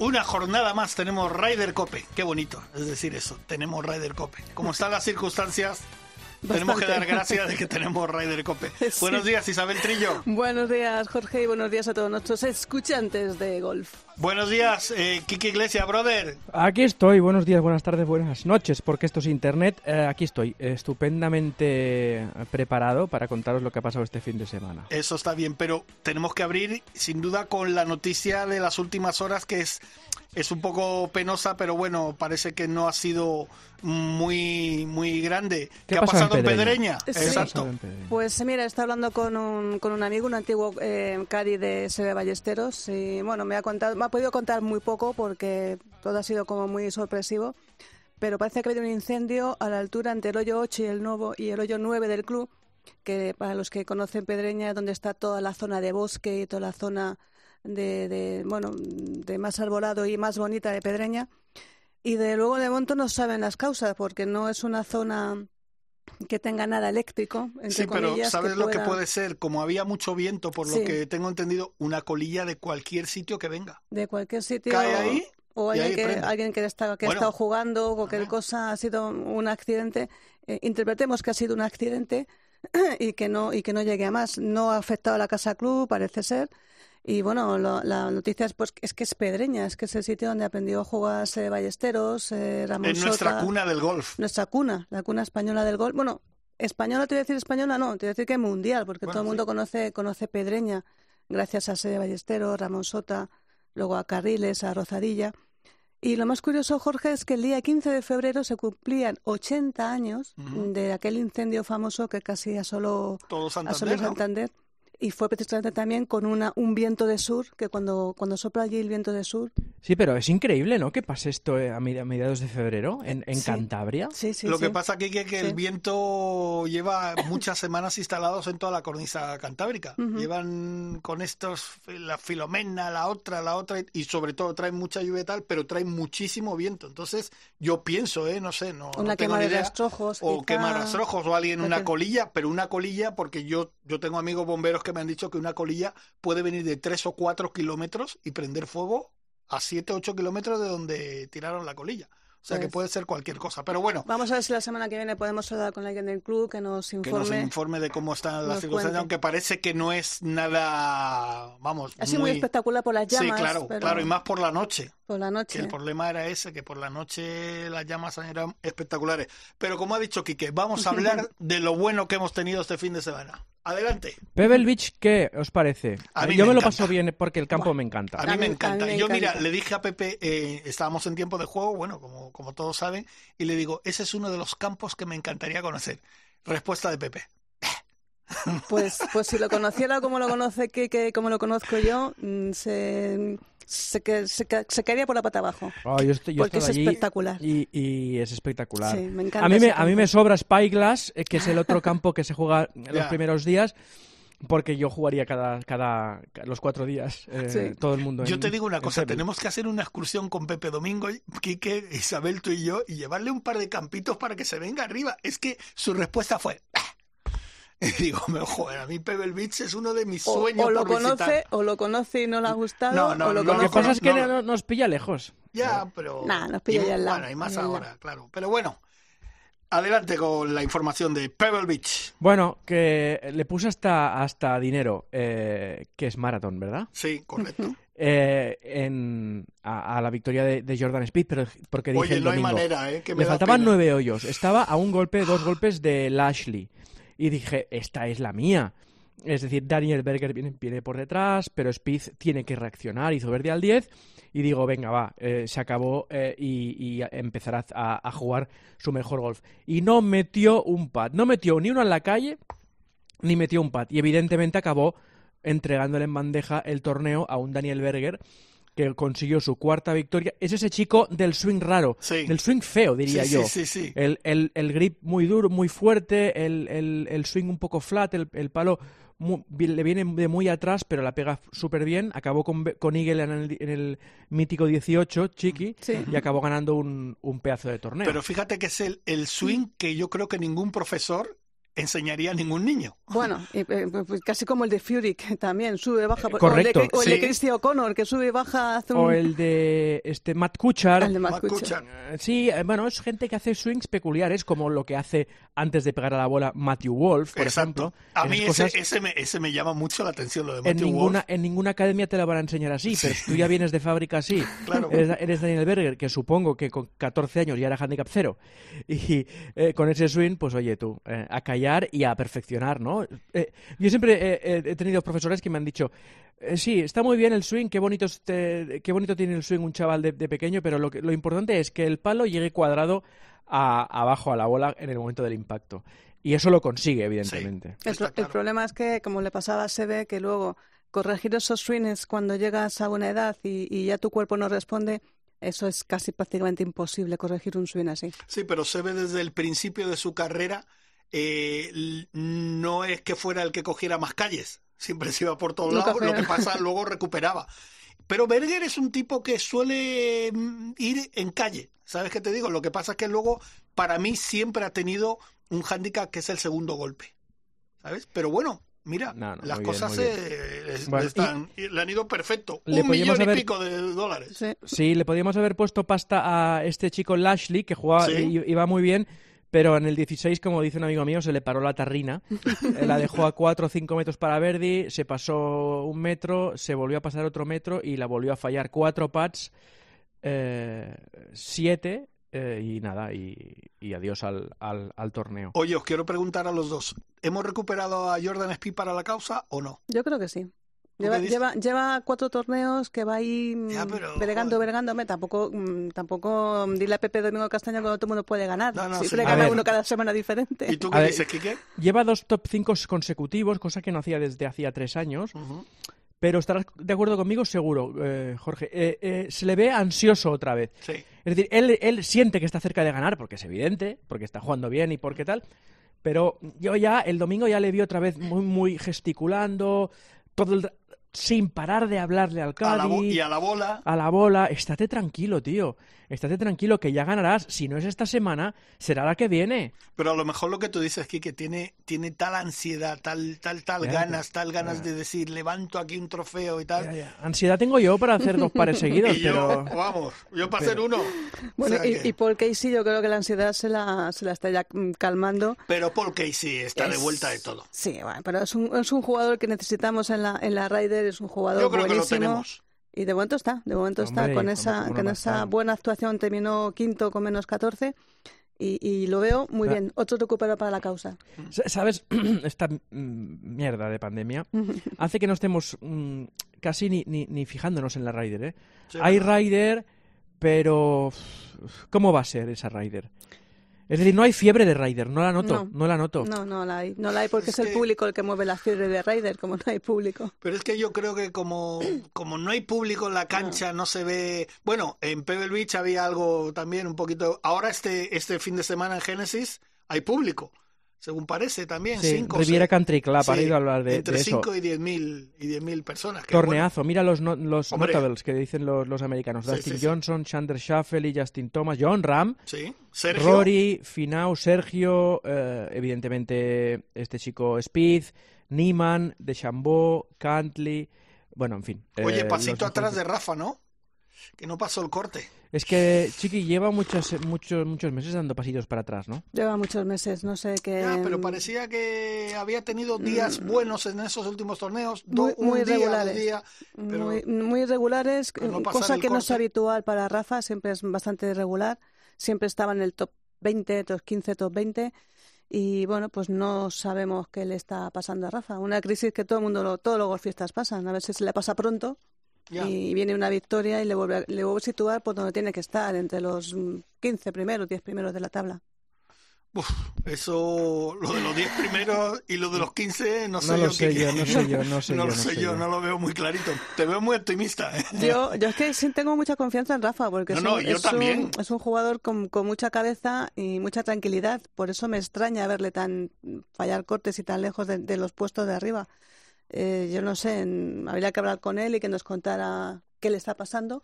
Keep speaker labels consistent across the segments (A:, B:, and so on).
A: Una jornada más tenemos Ryder Cope. Qué bonito es decir eso. Tenemos Ryder Cope. Como están las circunstancias, tenemos que dar gracias de que tenemos Ryder Cope. Buenos días, Isabel Trillo.
B: Buenos días, Jorge, y buenos días a todos nuestros escuchantes de golf.
A: Buenos días, eh, Kiki Iglesias, brother.
C: Aquí estoy, buenos días, buenas tardes, buenas noches, porque esto es internet. Eh, aquí estoy, estupendamente preparado para contaros lo que ha pasado este fin de semana.
A: Eso está bien, pero tenemos que abrir sin duda con la noticia de las últimas horas que es es un poco penosa, pero bueno, parece que no ha sido muy muy grande. ¿Qué, ha pasado en Pedreña?
B: Exacto. Pues mira, está hablando con un, con un amigo, un antiguo eh, Cadi de Sebe Ballesteros, y bueno, me ha contado, me ha podido contar muy poco porque todo ha sido como muy sorpresivo, pero parece que ha habido un incendio a la altura entre el hoyo 8 y el, nuevo, y el hoyo 9 del club, que para los que conocen Pedreña, donde está toda la zona de bosque y toda la zona de, de, bueno, de más arbolado y más bonita de Pedreña. Y de luego de momento no saben las causas, porque no es una zona que tenga nada eléctrico.
A: sí, pero ¿sabes lo que puede ser? Como había mucho viento, por lo que tengo entendido, una colilla de cualquier sitio que venga.
B: De cualquier sitio.
A: Cae ahí.
B: O
A: alguien,
B: que, alguien que, está, que ha estado jugando o cualquier cosa ha sido un accidente. Eh, interpretemos que ha sido un accidente y que no y que no llegue a más. No ha afectado a la casa club, parece ser. Y bueno, la noticia es, pues, es que es Pedreña, es que es el sitio donde aprendió a jugar Ballesteros, eh, Ramón
A: En nuestra cuna del golf.
B: Nuestra cuna, la cuna española del golf. Bueno, española, te voy a decir española, no, te voy a decir que mundial, porque todo el mundo conoce, conoce Pedreña, gracias a Sede Ballesteros, Ramón Sota, luego a Carriles, a Rozadilla. Y lo más curioso, Jorge, es que el día 15 de febrero se cumplían 80 años de aquel incendio famoso que casi asoló,
A: Todo Santander,
B: Santander y fue precisamente también con una, un viento de sur, que cuando, cuando sopla allí el viento de sur...
C: Sí, pero es increíble, ¿no?, que pase esto eh, a mediados de febrero en, en Cantabria.
B: Sí, sí,
A: Lo que pasa aquí es que el viento lleva muchas semanas instalados en toda la cornisa cantábrica. Llevan con estos, la filomena, la otra, la otra, y sobre todo traen mucha lluvia y tal, pero traen muchísimo viento. Entonces, yo pienso, ¿eh?, no sé, no,
B: una
A: no tengo
B: quema
A: de
B: rastrojos.
A: O quema rastrojos, o alguien una colilla, pero una colilla, porque yo, yo tengo amigos bomberos que me han dicho que una colilla puede venir de 3 o 4 kilómetros y prender fuego a 7 o 8 kilómetros de donde tiraron la colilla. O sea que pues puede ser cualquier cosa. Pero bueno.
B: Vamos a ver si la semana que viene podemos hablar con alguien del club que nos informe.
A: Que nos informe de cómo están las circunstancias, aunque parece que no es nada. Vamos.
B: Muy, espectacular por las llamas.
A: Sí, claro, claro, y más por la noche.
B: Por la noche.
A: el problema era ese, que por la noche las llamas eran espectaculares. Pero como ha dicho Quique, vamos a hablar de lo bueno que hemos tenido este fin de semana. Adelante.
C: Pebble Beach, ¿qué os parece? Yo me, lo paso bien porque el campo me encanta.
A: A mí me encanta. Yo, mira, le dije a Pepe, eh, estábamos en tiempo de juego, bueno, como, como todos saben, y le digo, ese es uno de los campos que me encantaría conocer. Respuesta de Pepe.
B: Pues, pues si lo conociera como lo conoce que, como lo conozco yo, mm, se, se, se, se caería por la pata abajo.
C: Oh, porque es espectacular. Y, es espectacular.
B: Sí, me encanta
C: a, mí me, a mí me sobra Spyglass, eh, que es el otro campo que se juega los primeros días. Porque yo jugaría cada, cada los cuatro días, eh, todo el mundo.
A: Yo te digo una cosa, tenemos que hacer una excursión con Pepe Domingo, Quique, Isabel, tú y yo, y llevarle un par de campitos para que se venga arriba. Es que su respuesta fue, y digo, joder, a mí Pebble Beach es uno de mis sueños.
B: O, lo
A: por
B: conoce, o lo conoce y no le ha gustado.
A: No, no,
B: o lo,
C: lo que pasa es que nos pilla lejos.
A: Ya, pero.
B: Nah, nos pilla ya al lado.
A: Bueno, y más ahora, claro. Pero bueno, adelante con la información de Pebble Beach.
C: Bueno, que le puse hasta, hasta dinero, eh, que es maratón, ¿verdad?
A: Sí, correcto.
C: Eh, en, a, la victoria de, Jordan Speed, pero porque dije
A: Oye,
C: el
A: no
C: domingo,
A: hay manera, ¿eh? Que me
C: le faltaban
A: pena.
C: nueve hoyos. Estaba a un golpe, dos golpes de Lashley y dije, esta es la mía. Es decir, Daniel Berger viene, viene por detrás, pero Speed tiene que reaccionar, hizo verde al 10 y digo, venga, va, eh, se acabó eh, y, y, empezará a, a, jugar su mejor golf. Y no metió un pad, no metió ni uno en la calle, ni metió un pad. Y evidentemente acabó entregándole en bandeja el torneo a un Daniel Berger que consiguió su cuarta victoria, es ese chico del swing raro,
A: Sí.
C: del swing feo, diría
A: Sí,
C: yo.
A: sí, sí, sí.
C: El, el, el grip muy duro, muy fuerte, el, el, el swing un poco flat, el, el palo le viene de muy atrás, pero la pega súper bien. Acabó con, con Eagle en el, en el mítico 18, Chiqui,
B: Sí.
C: y acabó ganando un, un pedazo de torneo.
A: Pero fíjate que es el, el swing que yo creo que ningún profesor enseñaría a ningún niño.
B: Bueno, y, eh, pues casi como el de Fury, que también sube y baja.
C: Eh, correcto,
B: O el de, o el de
A: sí.
B: Christy O'Connor, que sube y baja. Hace un...
C: o el de este Matt Kuchar.
B: el de Matt
A: Matt
B: Kuchar.
A: Kuchar.
C: Eh, Sí, eh, bueno, es gente que hace swings peculiares, como lo que hace antes de pegar a la bola Matthew Wolf, por
A: Exacto.
C: ejemplo.
A: A mí ese,
C: cosas
A: ese, me, ese me llama mucho la atención, lo de
C: en
A: Matthew
C: ninguna,
A: Wolff.
C: en ninguna academia te la van a enseñar así, pero tú ya vienes de fábrica así.
A: Claro.
C: Eres, eres Daniel Berger, que supongo que con 14 años ya era handicap cero. Y eh, con ese swing, pues oye tú, eh, a callar y a perfeccionar, ¿no? Eh, yo siempre eh, he tenido profesores que me han dicho, eh, sí, está muy bien el swing, qué bonito, este- qué bonito tiene el swing un chaval de, de pequeño, pero lo, que- lo importante es que el palo llegue cuadrado a- abajo a la bola en el momento del impacto. Y eso lo consigue, evidentemente.
B: El, problema es que, como le pasaba a Sebe, que luego corregir esos swings cuando llegas a una edad y, y ya tu cuerpo no responde, eso es casi prácticamente imposible corregir un swing así.
A: Sí, pero se ve desde el principio de su carrera, eh, no es que fuera el que cogiera más calles, siempre se iba por todos
B: Nunca
A: lados, lo que pasa luego recuperaba. Pero Berger es un tipo que suele mm, ir en calle, ¿sabes qué te digo? Lo que pasa es que luego, para mí, siempre ha tenido un hándicap que es el segundo golpe, ¿sabes? Pero bueno, mira,
C: No, no,
A: las
C: muy bien,
A: cosas se-
C: Bueno,
A: le, están- le han ido perfecto.
C: le
A: Un millón y pico de dólares.
B: Sí.
C: Sí, le podíamos haber puesto pasta a este chico Lashley, que jugaba
A: Sí.
C: iba muy bien, pero en el 16, como dice un amigo mío, se le paró la tarrina. La dejó a 4 o 5 metros para Verdi, se pasó un metro, se volvió a pasar otro metro y la volvió a fallar. Cuatro pads, eh, siete, eh, y nada, y, y adiós al, al, al torneo.
A: Oye, os quiero preguntar a los dos, ¿hemos recuperado a Jordan Speed para la causa o no?
B: Yo creo que sí.
A: ¿Tú
B: Lleva, lleva, lleva cuatro torneos que va ahí mm,
A: Ya, pero,
B: bregando,
A: joder.
B: Hombre, Tampoco, mm, tampoco mm, dile a Pepe Domingo Castaño cuando todo el mundo puede ganar.
A: No, no,
B: Siempre
A: sí.
B: Gana
C: ver.
B: uno cada semana diferente.
A: ¿Y tú qué dices, Quique?
C: Lleva dos top 5 consecutivos, cosa que no hacía desde hacía tres años. Pero estarás de acuerdo conmigo, seguro, eh, Jorge. Eh, eh, se le ve ansioso otra vez.
A: Sí.
C: Es decir, él, él siente que está cerca de ganar, porque es evidente, porque está jugando bien y porque tal. Pero yo ya, el domingo ya le vi otra vez muy, muy gesticulando, todo el- sin parar de hablarle al
A: A la bo-
C: Cádiz,
A: y a la bola.
C: a la bola. Estate tranquilo, tío. Estate tranquilo, que ya ganarás. Si no es esta semana, será la que viene.
A: Pero a lo mejor lo que tú dices, Quique, tiene, tiene tal ansiedad, tal, tal, tal
C: Ya,
A: ganas, tal ganas
C: ya.
A: de decir, levanto aquí un trofeo y tal.
C: Ya, ya. Ansiedad tengo yo para hacer dos pares seguidos,
A: Y yo,
C: pero...
A: vamos, yo para
C: pero-
A: hacer uno.
B: Bueno,
A: O sea
B: y,
A: que-
B: y Paul Casey yo creo que la ansiedad se la, se la está ya mm, calmando.
A: Pero Paul Casey está de vuelta de todo.
B: Sí, bueno, pero es un, es un jugador que necesitamos en la, en la Ryder, es un jugador
A: Yo creo que lo
B: buenísimo.
A: tenemos.
B: Y de momento está, de momento está con
C: ¿cómo-
B: esa, con esa buena actuación, terminó quinto con menos 14 y, y lo veo muy
C: Ah.
B: bien. Otro recuperado para la causa.
C: Sa- ¿Sabes? Esta mm, mierda de pandemia hace que no estemos mm, casi ni, ni, ni fijándonos en la Ryder, ¿eh?
A: Sí,
C: Hay. Ryder, pero ¿cómo va a ser esa Ryder? Es decir, no hay fiebre de Ryder, no la noto, no,
B: No.
C: la noto.
B: No, no la hay, no la hay porque
A: Es
B: es,
A: que-
B: el público el que mueve la fiebre de Ryder, como no hay público.
A: Pero es que yo creo que como, como no hay público en la cancha, no se ve... Bueno, en Pebble Beach había algo también un poquito... Ahora este, este fin de semana en Génesis hay público, según parece también.
C: Sí,
A: cinco,
C: Riviera
A: seis.
C: Country Club,
A: Sí,
C: ha ido a hablar de,
A: Entre
C: de eso.
A: 5 y 10 mil y 10 mil personas. que, bueno,
C: Torneazo, mira los, no- los
A: Hombre.
C: notables que dicen los, los americanos.
A: Sí,
C: Dustin. Johnson, Chandler Shuffle, Justin Thomas, John Ram.
A: Sergio,
C: Rory, Finau, Sergio, eh, evidentemente este chico Speed, Niemann, DeChambeau, Cantley, bueno, en fin.
A: Oye,
C: eh,
A: pasito atrás de. Rafa, ¿no? Que no pasó el corte.
C: Es que Chiqui lleva muchos, muchos, muchos meses dando pasitos para atrás, ¿no?
B: Lleva muchos meses, no sé qué.
A: Ya, pero parecía que había tenido días buenos en esos últimos torneos. do-
B: Mm. Muy-
A: un
B: muy
A: día,
B: regulares.
A: pero
B: muy, muy
A: no pasar
B: cosa que no es habitual para Rafa, siempre es bastante irregular, siempre estaba en el top 20, top 15, top 20 y bueno, pues no sabemos qué le está pasando a Rafa. Una crisis que todo el mundo, lo- todos los golfistas pasan, a veces se le pasa pronto
A: ya.
B: y viene una victoria y le vuelve, a- le vuelve a situar por donde tiene que estar, entre los mm, 15 primeros, 10 primeros de la tabla.
A: Uf, eso, lo de los 10 primeros y lo de los 15, no sé
C: no
A: yo.
C: Lo sé
A: qué-
C: yo, no sé yo, no sé
A: no
C: yo,
A: lo
C: no
A: sé
C: sé
A: yo,
C: yo.
A: no lo veo muy clarito. Te veo muy optimista. ¿eh?
B: Yo, yo es que sí tengo mucha confianza en Rafa, porque
A: No,
B: es,
A: no,
B: un,
A: yo
B: es
A: también.
B: un- es un jugador con, con mucha cabeza y mucha tranquilidad. Por eso me extraña verle tan fallar cortes y tan lejos de, de los puestos de arriba. Eh, yo no sé, en- habría que hablar con él y que nos contara qué le está pasando.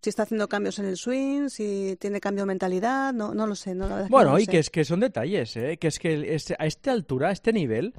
B: Si está haciendo cambios en el swing, si tiene cambio de mentalidad, no, no lo sé. No, la verdad es que no
C: Bueno, y
B: sé.
C: que es que son detalles, ¿eh? Que es que este- a esta altura, a este nivel,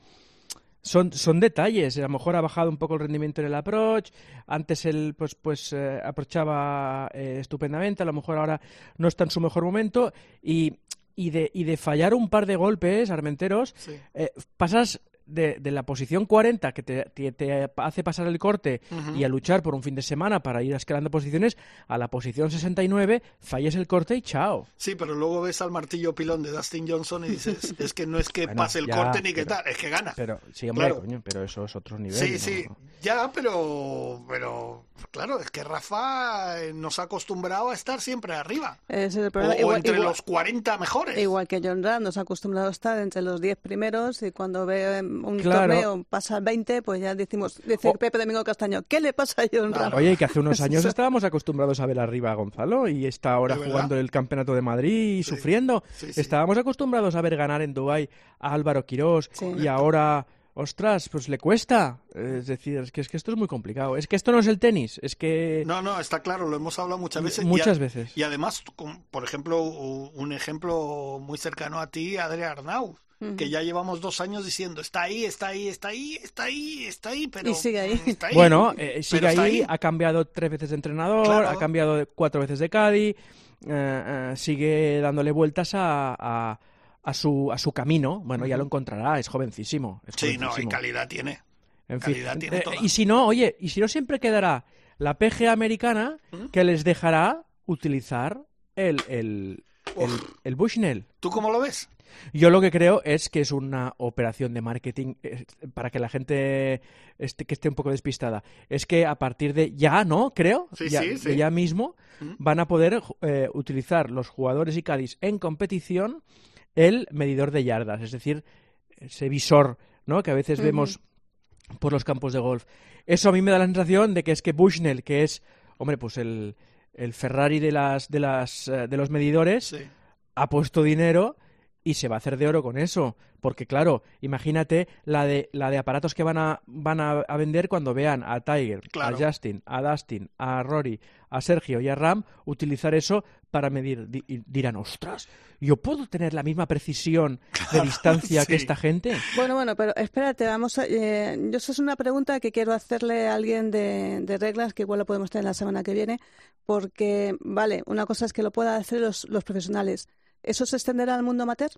C: son, son detalles. A lo mejor ha bajado un poco el rendimiento en el approach. Antes él, pues, pues eh, approachaba eh, estupendamente. A lo mejor ahora no está en su mejor momento. Y, y, de, y de fallar un par de golpes, Armenteros,
A: Sí.
C: eh, pasas de, de la posición 40 que te, te- te hace pasar el corte y a luchar por un fin de semana para ir escalando posiciones a la posición 69, falles el corte y chao.
A: Sí, pero luego ves al martillo pilón de Dustin Johnson y dices, es que no es que
C: Bueno,
A: pase el
C: ya,
A: corte ni que
C: pero-
A: tal, es que gana.
C: Pero sí, hombre,
A: Claro.
C: coño, pero eso es otro nivel.
A: Sí,
C: ¿no?
A: sí, ya, pero, pero claro, es que Rafa eh, nos ha acostumbrado a estar siempre arriba.
B: Ese es el
A: O,
B: problema.
A: o
B: Igual-
A: entre
B: igual-
A: los 40 mejores.
B: Igual que John Ram nos ha acostumbrado a estar entre los 10 primeros y cuando ve un
C: Claro.
B: torneo pasa al 20, pues ya decimos, dice
C: O-
B: Pepe Domingo Castaño, ¿qué le pasa a John Ram?
C: Oye, y que hace unos años estábamos acostumbrados a ver arriba a Gonzalo y está ahora jugando el campeonato de Madrid y
A: Sí,
C: sufriendo.
A: sí, sí.
C: Estábamos acostumbrados a ver ganar en Dubái a Álvaro Quirós
B: Sí.
C: y ahora, ostras, pues le cuesta. Es decir, es que, es que esto es muy complicado. Es que esto no es el tenis, es que...
A: No, no, está claro, lo hemos hablado muchas veces. y
C: Muchas
A: a-
C: veces.
A: Y además, con- por ejemplo, un ejemplo muy cercano a ti, Adrián Arnau, que ya llevamos dos años diciendo, está ahí, está ahí, está ahí, está ahí, está ahí, pero...
B: Y sigue ahí.
A: está ahí.
C: Bueno, eh, sigue ahí, ha cambiado tres veces de entrenador,
A: Claro.
C: ha cambiado cuatro veces de Cádiz, eh, eh, sigue dándole vueltas a, a, a su, a su camino. Bueno, ya lo encontrará, es jovencísimo. es
A: Sí, no, y calidad tiene.
C: En fin,
A: calidad tiene
C: eh,
A: toda.
C: y si no, oye, y si no siempre quedará la PGA americana
A: ¿Mm?
C: que les dejará utilizar el, el, el, el Bushnell.
A: ¿Tú cómo lo ves?
C: Yo lo que creo es que es una operación de marketing eh, para que la gente esté, que esté un poco despistada. Es que a partir de ya, ¿no? Creo,
A: Sí,
C: ya,
A: sí,
C: de
A: sí.
C: ya mismo
A: Mm.
C: van a poder eh, utilizar los jugadores y Cádiz en competición el medidor de yardas, es decir, ese visor, ¿no? Que a veces vemos por los campos de golf. Eso a mí me da la sensación de que es que Bushnell, que es, hombre, pues el, el Ferrari de las de las eh, de los medidores,
A: Sí.
C: ha puesto dinero y se va a hacer de oro con eso. Porque claro, imagínate la de, la de aparatos que van a, van a, a vender cuando vean a Tiger,
A: Claro.
C: a Justin, a Dustin, a Rory, a Sergio y a Ram utilizar eso para medir. Di- y dirán, ostras, ¿yo puedo tener la misma precisión de distancia que esta gente?
B: Bueno, bueno, pero espérate, vamos a... eh, yo esa es una pregunta que quiero hacerle a alguien de, de reglas, que igual lo podemos tener la semana que viene, porque, vale, una cosa es que lo puedan hacer los, los profesionales. ¿Eso se extenderá al mundo amateur?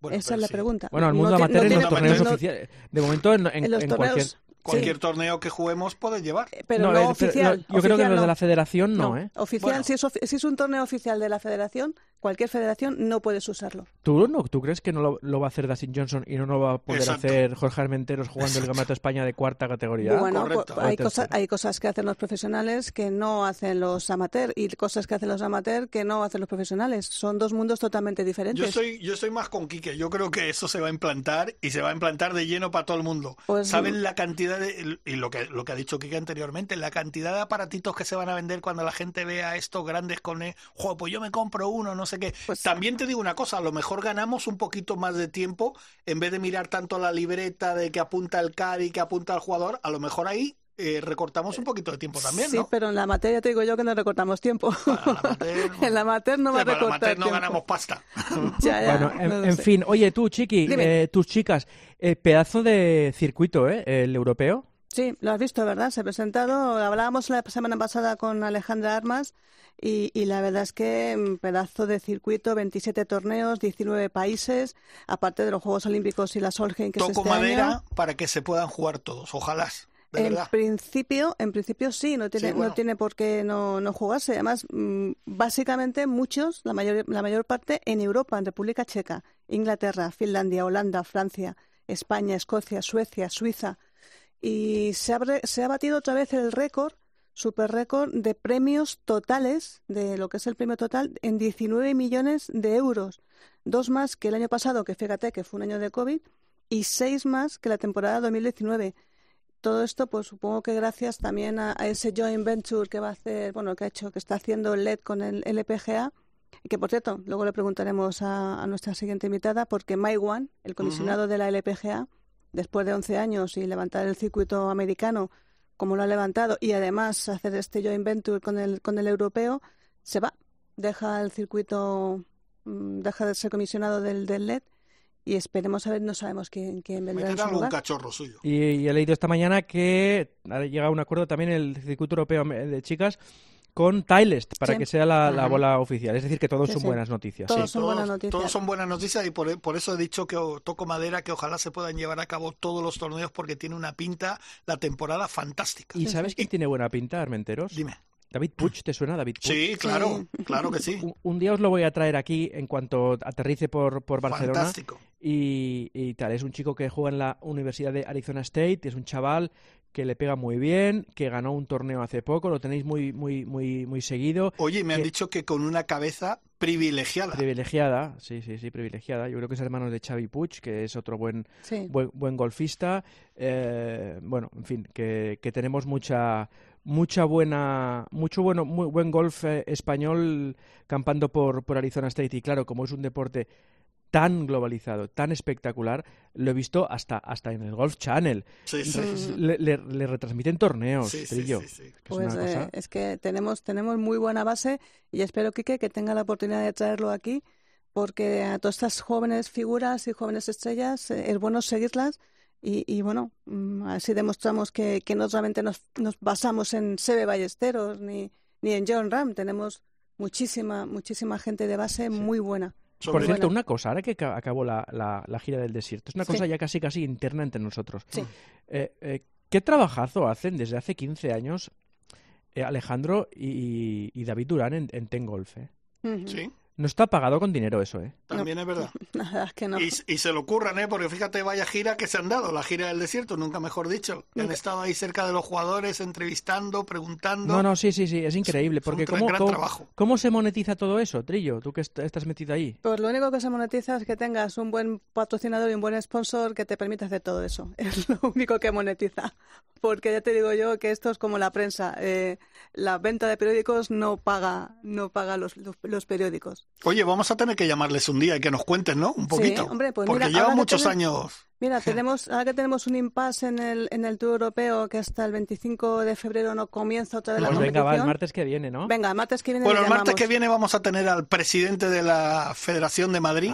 A: Bueno,
B: Esa es la
A: sí.
B: pregunta.
C: Bueno, al
B: No
C: mundo
B: no
C: amateur en
B: tiene-
C: los torneos
B: no-
C: oficiales. De momento en, en-
B: en los
C: en
B: torneos,
C: cualquier...
B: sí.
A: Cualquier torneo que juguemos puede llevar.
B: Pero
C: No,
B: no,
C: eh, pero
B: oficial.
C: no, yo creo que
B: oficial
C: los de
B: no.
C: la federación no, ¿eh?
B: Oficial,
A: Bueno.
B: si, es, si es un torneo oficial de la federación, cualquier federación no puedes usarlo.
C: ¿Tú, no, ¿Tú crees que no lo, lo va a hacer Dustin Johnson y no lo va a poder
A: Exacto.
C: hacer Jorge Armenteros jugando el Gamato España de cuarta categoría?
B: Bueno,
A: correcto.
B: pues, hay,
C: tercera.
B: hay cosas que hacen los profesionales que no hacen los amateurs y cosas que hacen los amateurs que no hacen los profesionales. Son dos mundos totalmente diferentes.
A: Yo estoy, yo estoy más con Quique. Yo creo que eso se va a implantar y se va a implantar de lleno para todo el mundo.
B: Pues-
A: ¿Saben la cantidad de, y lo que, lo que ha dicho Quique anteriormente, la cantidad de aparatitos que se van a vender cuando la gente vea estos grandes con, "Jo, pues yo me compro uno, no sé qué.
B: Pues-
A: También te digo una cosa, a lo mejor ganamos un poquito más de tiempo en vez de mirar tanto la libreta de que apunta el CAD que apunta el jugador, a lo mejor ahí eh, recortamos un poquito de tiempo también,
B: sí,
A: ¿no?
B: pero en la materia te digo yo que no recortamos tiempo.
A: La amateur,
B: en la amateur no va a
A: Sí, para la
B: recortar
A: amateur no
B: tiempo.
A: ganamos pasta.
B: Ya, ya,
C: Bueno, en,
B: no
C: en fin, oye tú, Chiqui, eh, tus chicas, eh, pedazo de circuito, ¿eh? El europeo.
B: Sí, lo has visto, ¿verdad? Se ha presentado, hablábamos la semana pasada con Alejandra Armas y, y la verdad es que mm, pedazo de circuito, 27 torneos, 19 países, aparte de los Juegos Olímpicos y la Solheim que es
A: Toco
B: este
A: madera
B: año.
A: para que se puedan jugar todos, ojalá. De
B: En
A: verdad.
B: principio, en principio sí, no tiene,
A: Sí, bueno.
B: no tiene por qué no, no jugarse. Además, mm, básicamente muchos, la mayor, la mayor parte en Europa, en República Checa, Inglaterra, Finlandia, Holanda, Francia, España, Escocia, Suecia, Suiza. Y se, abre- se ha batido otra vez el récord, super récord, de premios totales, de lo que es el premio total, en 19 millones de euros. dos más que el año pasado, que fíjate que fue un año de COVID, y seis más que la temporada 2019. Todo esto, pues supongo que gracias también a, ese joint venture que va a hacer, bueno, que ha hecho, que está haciendo el LED con el LPGA, y que por cierto, luego le preguntaremos a, nuestra siguiente invitada, porque Mike One, el comisionado de la LPGA, después de 11 años y levantar el circuito americano como lo ha levantado, y además hacer este joint venture con el, con el europeo, se va, deja el circuito, mm, deja de ser comisionado del, del LED y esperemos a ver, no sabemos quién, quién vendrá lugar.
A: cachorro suyo.
C: Y, he leído esta mañana que ha llegado a un acuerdo también el circuito europeo de chicas con Tylest para que sea la, bola oficial. Es decir, que todos son buenas noticias.
B: Todos son buenas noticias.
A: Todos son buenas noticias y por, por, eso he dicho que toco madera que ojalá se puedan llevar a cabo todos los torneos porque tiene una pinta la temporada fantástica.
C: ¿Y sabes quién tiene buena pinta, Armenteros?
A: Dime.
C: David Puch, ¿te suena David Puch?
A: Sí, claro, claro que sí.
C: Un, día os lo voy a traer aquí en cuanto aterrice por, por Barcelona.
A: Fantástico.
C: Y, y, tal, es un chico que juega en la Universidad de Arizona State, es un chaval que le pega muy bien, que ganó un torneo hace poco, lo tenéis muy muy muy muy seguido.
A: Oye, me han dicho que con una cabeza privilegiada.
C: Privilegiada, sí, sí, sí, privilegiada. Yo creo que es hermano de Xavi Puig, que es otro buen buen, golfista. Eh, bueno, en fin, que, que tenemos mucha mucha buena, mucho bueno, muy buen golf eh, español campando por, por Arizona State. Y claro, como es un deporte tan globalizado, tan espectacular, lo he visto hasta, hasta en el Golf Channel.
A: Sí, sí.
C: Le, retransmiten torneos,
A: sí,
C: Trillo.
B: pues eh, es que tenemos, tenemos muy buena base y espero, Quique, que tenga la oportunidad de traerlo aquí, porque a todas estas jóvenes figuras y jóvenes estrellas eh, es bueno seguirlas y, bueno, mm, así demostramos que, que no solamente nos, nos basamos en Sebe Ballesteros ni, ni en John Ram, tenemos muchísima, muchísima gente de base muy buena.
C: Por cierto, una cosa, ahora que acabó la, la, gira del desierto, es una cosa ya casi casi interna entre nosotros. Eh, eh, ¿Qué trabajazo hacen desde hace 15 años eh, Alejandro y, David Durán en, en Ten Golf?
A: Sí.
C: No está pagado con dinero eso, ¿eh?
A: También es verdad.
B: Nada, es que no.
A: Y, se lo ocurran, ¿eh? Porque fíjate, vaya gira que se han dado, la gira del desierto, nunca mejor dicho. Han estado ahí cerca de los jugadores, entrevistando, preguntando.
C: No, no, sí, sí, sí, es increíble. Porque ¿cómo, cómo, se monetiza todo eso, Trillo? Tú que estás metido ahí.
B: Pues lo único que se monetiza es que tengas un buen patrocinador y un buen sponsor que te permita hacer todo eso. Es lo único que monetiza. Porque ya te digo yo que esto es como la prensa. Eh, la venta de periódicos no paga, no paga los, los periódicos.
A: Oye, vamos a tener que llamarles un día y que nos cuenten, ¿no? Un poquito.
B: Sí, hombre, pues
A: Porque llevan muchos años
B: Mira, tenemos, ahora que tenemos un impasse en el, en el Tour Europeo que hasta el 25 de febrero no comienza otra vez la competición.
C: Pues venga, va, el martes que viene, ¿no?
B: Venga, el martes que viene
A: Bueno, el martes que viene vamos a tener al presidente de la Federación de Madrid,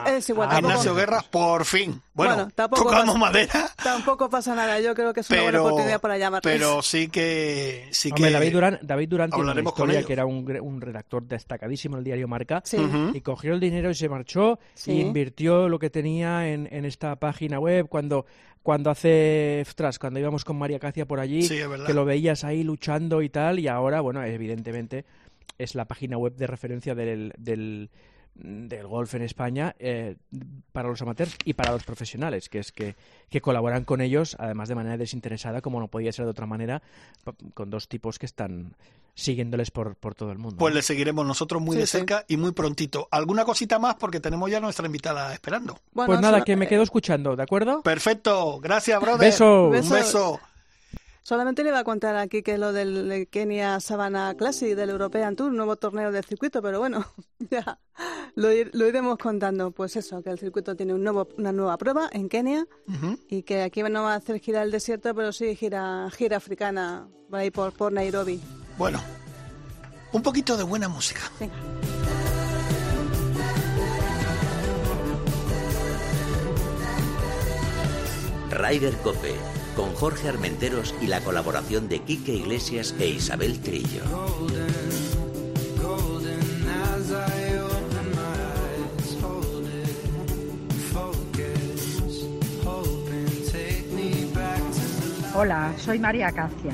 A: Ignacio Guerra, por fin. Bueno, tocamos madera.
B: Tampoco pasa nada, yo creo que es una buena oportunidad para llamar.
A: Pero sí que... Sí
C: Hombre, David Durán, David Durán tiene una historia que era un, un, redactor destacadísimo en el diario Marca y cogió el dinero y se marchó y invirtió lo que tenía en, en esta página web cuando cuando hace, ostras, cuando íbamos con María Cacia por allí, que lo veías ahí luchando y tal, y ahora, bueno, evidentemente es la página web de referencia del, del, golf en España eh, para los amateurs y para los profesionales, que es que, que colaboran con ellos, además de manera desinteresada, como no podía ser de otra manera, con dos tipos que están siguiéndoles por, por todo el mundo.
A: Pues le seguiremos nosotros muy de cerca y muy prontito. ¿Alguna cosita más? Porque tenemos ya nuestra invitada esperando.
C: pues nada, que me quedo escuchando, ¿de acuerdo?
A: Perfecto. Gracias, brother.
C: Beso.
A: Un beso.
B: Solamente le iba a contar aquí que lo del Kenia Savannah Classic del European Tour, nuevo torneo del circuito, pero bueno, ya lo, iremos contando. Pues eso, que el circuito tiene un nuevo, una nueva prueba en Kenia y que aquí no va a hacer gira el desierto, pero sí gira, gira africana por ahí por, por Nairobi.
A: Bueno, un poquito de buena música.
B: Venga.
D: Rider Cope, con Jorge Armenteros y la colaboración de Quique Iglesias e Isabel Trillo.
E: Hola, soy María Cacia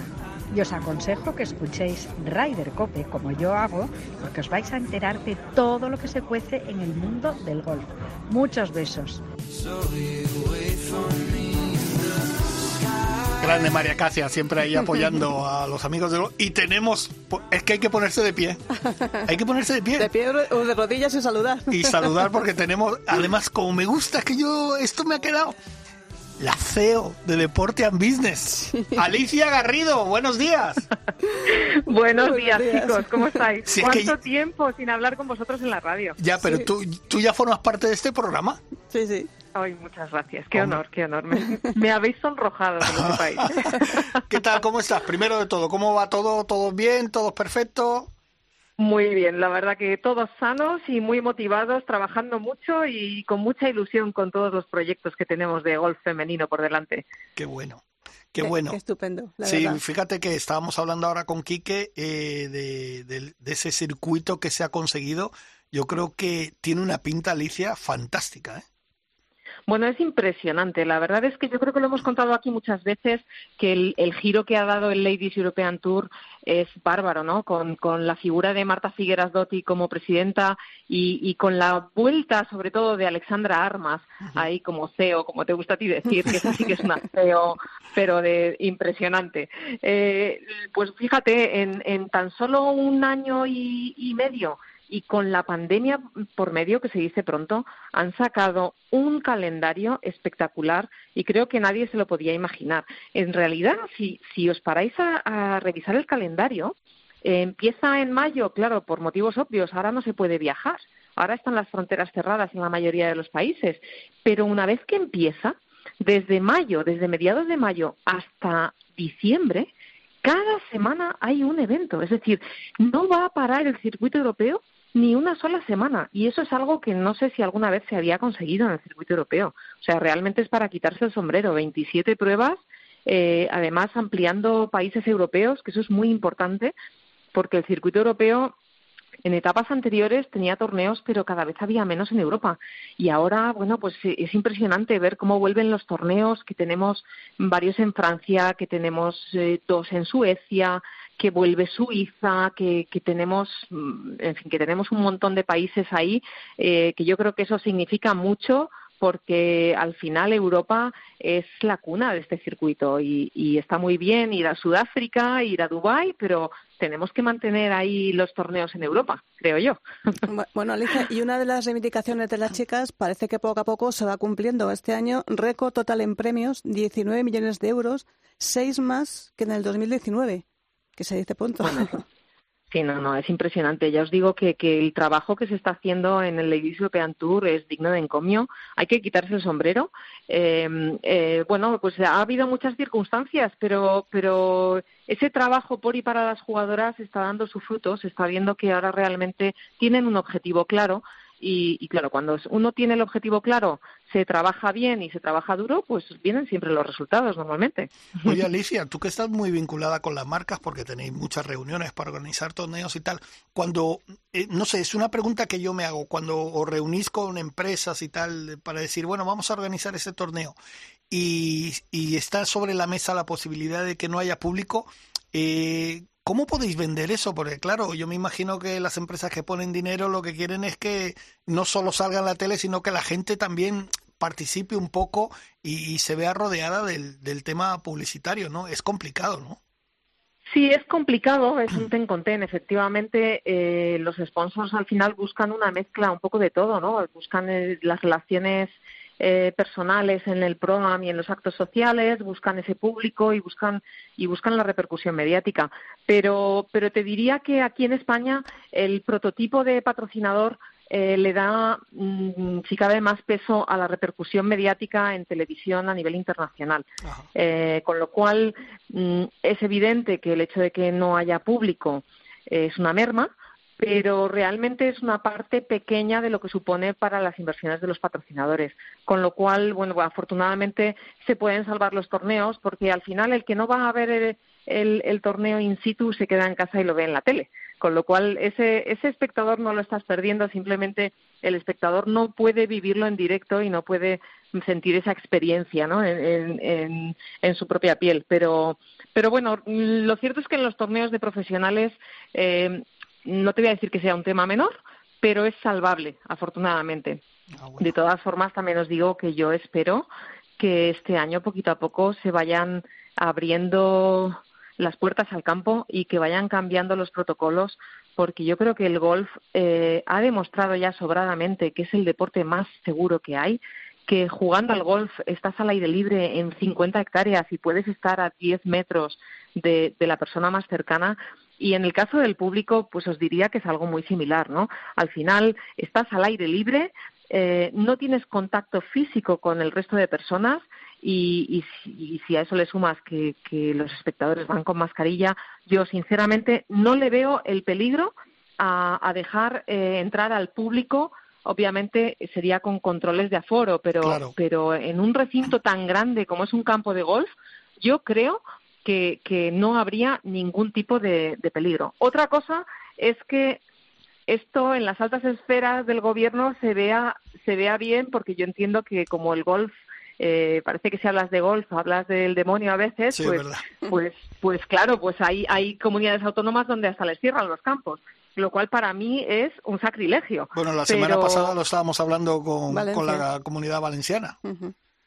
E: y os aconsejo que escuchéis Rider Cope como yo hago, porque os vais a enterar de todo lo que se cuece en el mundo del golf. Muchos besos.
A: Grande María Casia, siempre ahí apoyando a los amigos de los... Y tenemos... Es que hay que ponerse de pie. Hay que ponerse de pie.
B: De pie o de rodillas y saludar.
A: Y saludar porque tenemos... Además, como me gusta que yo... Esto me ha quedado la CEO de Deporte and Business. Alicia Garrido, buenos días.
F: buenos, días, chicos, ¿cómo estáis? ¿Cuánto tiempo sin hablar con vosotros en la radio?
A: Ya, pero tú, tú ya formas parte de este programa.
B: Sí, sí.
F: Ay, muchas gracias. Qué honor, qué honor. Me, habéis sonrojado en país.
A: ¿Qué tal? ¿Cómo estás? Primero de todo, ¿cómo va todo? ¿Todo bien? ¿Todo perfecto?
F: Muy bien, la verdad que todos sanos y muy motivados, trabajando mucho y con mucha ilusión con todos los proyectos que tenemos de golf femenino por delante.
A: Qué bueno. Qué bueno.
B: estupendo.
A: sí, fíjate que estábamos hablando ahora con Quique eh, de, de, ese circuito que se ha conseguido. Yo creo que tiene una pinta, Alicia, fantástica. ¿eh?
F: Bueno, es impresionante. La verdad es que yo creo que lo hemos contado aquí muchas veces que el, giro que ha dado el Ladies European Tour es bárbaro, ¿no? Con, la figura de Marta Figueras Dotti como presidenta y, con la vuelta, sobre todo, de Alexandra Armas ahí como CEO, como te gusta a ti decir, que esa sí que es una CEO, pero de impresionante. Eh, pues fíjate, en, tan solo un año y medio y con la pandemia por medio, que se dice pronto, han sacado un calendario espectacular y creo que nadie se lo podía imaginar. En realidad, si, si os paráis a, revisar el calendario, eh, empieza en mayo, claro, por motivos obvios, ahora no se puede viajar, ahora están las fronteras cerradas en la mayoría de los países, pero una vez que empieza, desde mayo, desde mediados de mayo hasta diciembre, cada semana hay un evento, es decir, no va a parar el circuito europeo ni una sola semana. Y eso es algo que no sé si alguna vez se había conseguido en el circuito europeo. O sea, realmente es para quitarse el sombrero. 27 pruebas, eh, además ampliando países europeos, que eso es muy importante, porque el circuito europeo en etapas anteriores tenía torneos, pero cada vez había menos en Europa. Y ahora, bueno, pues es impresionante ver cómo vuelven los torneos, que tenemos varios en Francia, que tenemos eh, dos en Suecia, que vuelve Suiza, que, tenemos, mm, en fin, que tenemos un montón de países ahí, eh, que yo creo que eso significa mucho porque al final Europa es la cuna de este circuito y, y, está muy bien ir a Sudáfrica, ir a Dubái, pero tenemos que mantener ahí los torneos en Europa, creo yo.
B: Bueno, Alicia, y una de las reivindicaciones de las chicas parece que poco a poco se va cumpliendo. Este año, récord total en premios, 19 millones de euros, seis más que en el 2019 que se dice punto.
F: Sí, no, no, es impresionante. Ya os digo que, que el trabajo que se está haciendo en el Ladies European Tour es digno de encomio. Hay que quitarse el sombrero. Em, eh, bueno, pues ha habido muchas circunstancias, pero, pero ese trabajo por y para las jugadoras está dando su fruto. Se está viendo que ahora realmente tienen un objetivo claro y, claro, cuando uno tiene el objetivo claro, se trabaja bien y se trabaja duro, pues vienen siempre los resultados normalmente.
A: Oye, Alicia, tú que estás muy vinculada con las marcas porque tenéis muchas reuniones para organizar torneos y tal, cuando, eh, no sé, es una pregunta que yo me hago, cuando os reunís con empresas y tal para decir, bueno, vamos a organizar ese torneo y, y está sobre la mesa la posibilidad de que no haya público, eh, ¿Cómo podéis vender eso? Porque claro, yo me imagino que las empresas que ponen dinero lo que quieren es que no solo salga en la tele, sino que la gente también participe un poco y, se vea rodeada del, tema publicitario, ¿no? Es complicado, ¿no?
F: Sí, es complicado, es un ten con ten. Efectivamente, eh, los sponsors al final buscan una mezcla un poco de todo, ¿no? Buscan eh, las relaciones eh, personales en el programa y en los actos sociales, buscan ese público y buscan y buscan la repercusión mediática. Pero, pero te diría que aquí en España el prototipo de patrocinador eh, le da, si cabe, más peso a la repercusión mediática en televisión a nivel internacional. Eh, con lo cual, mm, es evidente que el hecho de que no haya público es una merma, pero realmente es una parte pequeña de lo que supone para las inversiones de los patrocinadores. Con lo cual, bueno, afortunadamente se pueden salvar los torneos porque al final el que no va a ver el, torneo in situ se queda en casa y lo ve en la tele. Con lo cual, ese, ese espectador no lo estás perdiendo, simplemente el espectador no puede vivirlo en directo y no puede sentir esa experiencia ¿no? en, en, su propia piel. Pero, pero bueno, lo cierto es que en los torneos de profesionales eh, no te voy a decir que sea un tema menor, pero es salvable, afortunadamente. Ah, de todas formas, también os digo que yo espero que este año, poquito a poco, se vayan abriendo las puertas al campo y que vayan cambiando los protocolos porque yo creo que el golf eh, ha demostrado ya sobradamente que es el deporte más seguro que hay, que jugando al golf estás al aire libre en 50 hectáreas y puedes estar a 10 metros de, de la persona más cercana. Y en el caso del público, pues os diría que es algo muy similar, ¿no? Al final estás al aire libre, eh, no tienes contacto físico con el resto de personas y, si, a eso le sumas que, los espectadores van con mascarilla, yo sinceramente no le veo el peligro a, dejar eh, entrar al público. Obviamente sería con controles de aforo, pero, pero en un recinto tan grande como es un campo de golf, yo creo que, no habría ningún tipo de, de peligro. Otra cosa es que esto en las altas esferas del gobierno se vea se vea bien porque yo entiendo que como el golf eh, parece que si hablas de golf hablas del demonio a veces, pues, pues, pues claro, pues hay, hay comunidades autónomas donde hasta les cierran los campos lo cual para mí es un sacrilegio.
A: Bueno, la semana pasada lo estábamos hablando con, con la comunidad valenciana.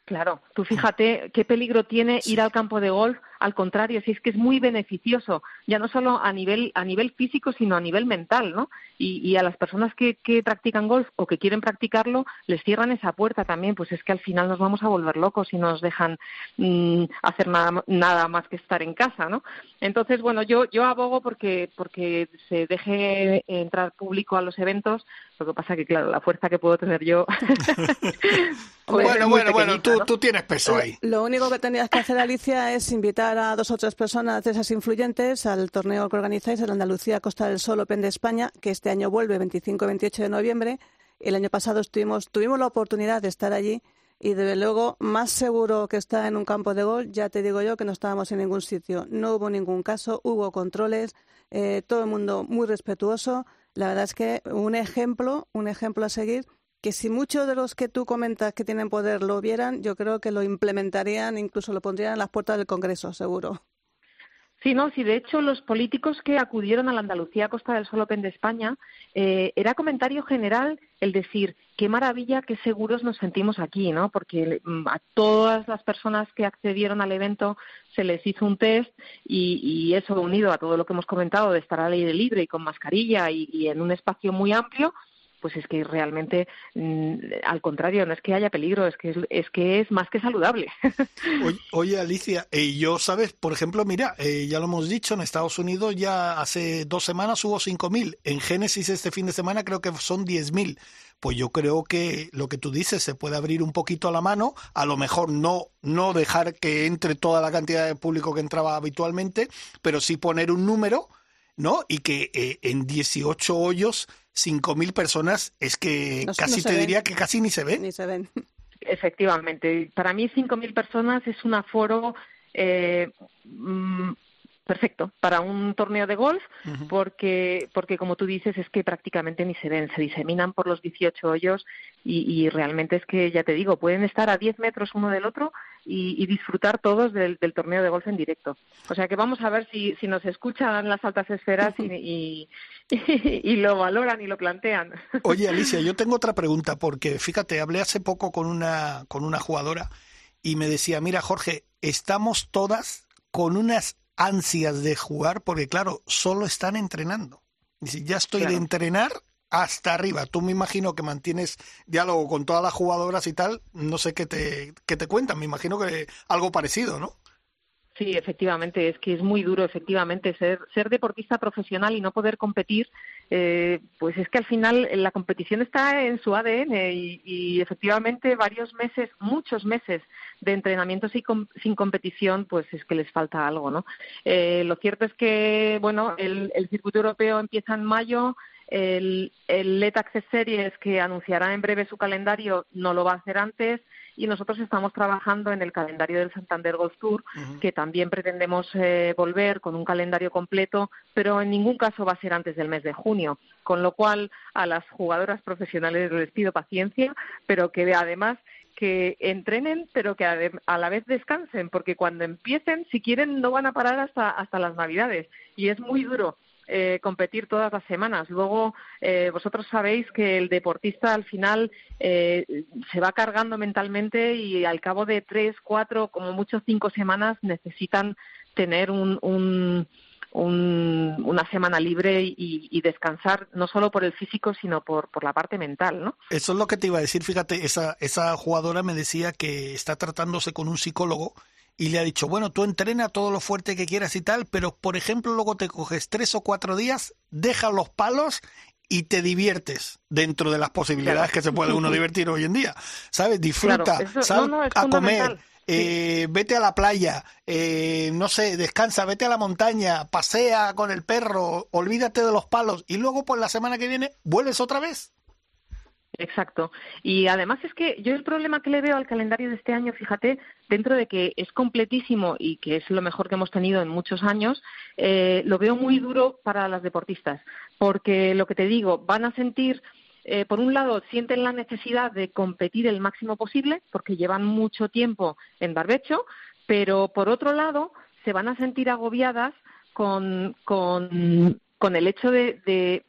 F: Claro, tú fíjate qué peligro tiene ir al campo de golf al contrario, si es que es muy beneficioso, ya no solo a nivel, a nivel físico, sino a nivel mental, ¿no? Y, a las personas que, practican golf o que quieren practicarlo, les cierran esa puerta también, pues es que al final nos vamos a volver locos y nos dejan mm, hacer nada, nada más que estar en casa, ¿no? Entonces, bueno, yo, yo abogo porque, porque se deje entrar público a los eventos, lo que pasa que, claro, la fuerza que puedo tener yo...
A: Pues bueno, bueno, bueno, tú, tú tienes peso ahí.
B: Lo único que tenías que hacer, Alicia, es invitar a dos o tres personas de esas influyentes al torneo que organizáis en Andalucía Costa del Sol Open de España, que este año vuelve 25 y 28 de noviembre. El año pasado estuvimos, tuvimos la oportunidad de estar allí y desde luego más seguro que estar en un campo de gol, ya te digo yo que no estábamos en ningún sitio. No hubo ningún caso, hubo controles, eh, todo el mundo muy respetuoso. La verdad es que un ejemplo, un ejemplo a seguir que si muchos de los que tú comentas que tienen poder lo vieran, yo creo que lo implementarían, incluso lo pondrían en las puertas del Congreso, seguro.
F: Sí, no, sí, de hecho los políticos que acudieron a la Andalucía Costa del Sol Open de España eh, era comentario general el decir qué maravilla, qué seguros nos sentimos aquí, ¿no? Porque mm, a todas las personas que accedieron al evento se les hizo un test y, eso unido a todo lo que hemos comentado de estar al aire libre y con mascarilla y en un espacio muy amplio, pues es que realmente, mm, al contrario, no es que haya peligro, es que es, que es más que saludable.
A: Oye, Alicia, eh, yo, ¿sabes? Por ejemplo, mira, eh, ya lo hemos dicho, en Estados Unidos ya hace dos semanas hubo 5.000, en Génesis este fin de semana creo que son 10.000. Pues yo creo que lo que tú dices se puede abrir un poquito la mano, a lo mejor no, no dejar que entre toda la cantidad de público que entraba habitualmente, pero sí poner un número, ¿no? Y que eh, en 18 hoyos 5.000 personas es que casi te diría que casi ni se ven.
B: Ni se ven.
F: Efectivamente. Para mí 5.000 personas es un aforo eh, mm, perfecto para un torneo de golf porque porque como tú dices es que prácticamente ni se ven se diseminan por los 18 hoyos y, realmente es que ya te digo pueden estar a 10 metros uno del otro y, disfrutar todos del, torneo de golf en directo. O sea que vamos a ver si, si nos escuchan las altas esferas y, y, lo valoran y lo plantean.
A: Oye Alicia yo tengo otra pregunta porque fíjate hablé hace poco con una con una jugadora y me decía mira Jorge estamos todas con unas ansias de jugar porque, claro, solo están entrenando. si ya estoy de entrenar hasta arriba. Tú me imagino que mantienes diálogo con todas las jugadoras y tal. No sé qué te, qué te cuentan. Me imagino que algo parecido, ¿no?
F: Sí, efectivamente, es que es muy duro, efectivamente, ser, ser deportista profesional y no poder competir, eh, pues es que al final la competición está en su ADN y, efectivamente varios meses, muchos meses de entrenamiento sin, competición, pues es que les falta algo, ¿no? Eh, lo cierto es que, bueno, el, el circuito europeo empieza en mayo, el, el Let Access Series, que anunciará en breve su calendario, no lo va a hacer antes y nosotros estamos trabajando en el calendario del Santander Golf Tour, que también pretendemos eh, volver con un calendario completo, pero en ningún caso va a ser antes del mes de junio. Con lo cual, a las jugadoras profesionales les pido paciencia, pero que además que entrenen, pero que a la vez descansen, porque cuando empiecen, si quieren, no van a parar hasta, hasta las Navidades. Y es muy duro eh, competir todas las semanas. Luego, eh, vosotros sabéis que el deportista al final eh, se va cargando mentalmente y al cabo de tres, cuatro, como mucho cinco semanas necesitan tener un, un, una semana libre y, descansar no solo por el físico sino por, por la parte mental, ¿no?
A: Eso es lo que te iba a decir. Fíjate, esa, esa jugadora me decía que está tratándose con un psicólogo y le ha dicho, bueno, tú entrena todo lo fuerte que quieras y tal, pero por ejemplo luego te coges tres o cuatro días, dejas los palos y te diviertes dentro de las posibilidades que se puede uno divertir hoy en día. ¿Sabes? Disfruta, sal a comer. Eh, vete a la playa, eh, no sé, descansa, vete a la montaña, pasea con el perro, olvídate de los palos y luego por la semana que viene vuelves otra vez.
F: Exacto. Y además es que yo el problema que le veo al calendario de este año, fíjate, dentro de que es completísimo y que es lo mejor que hemos tenido en muchos años, eh, lo veo muy duro para las deportistas. Porque lo que te digo, van a sentir, eh, por un lado, sienten la necesidad de competir el máximo posible, porque llevan mucho tiempo en barbecho, pero por otro lado, se van a sentir agobiadas con, con, el hecho de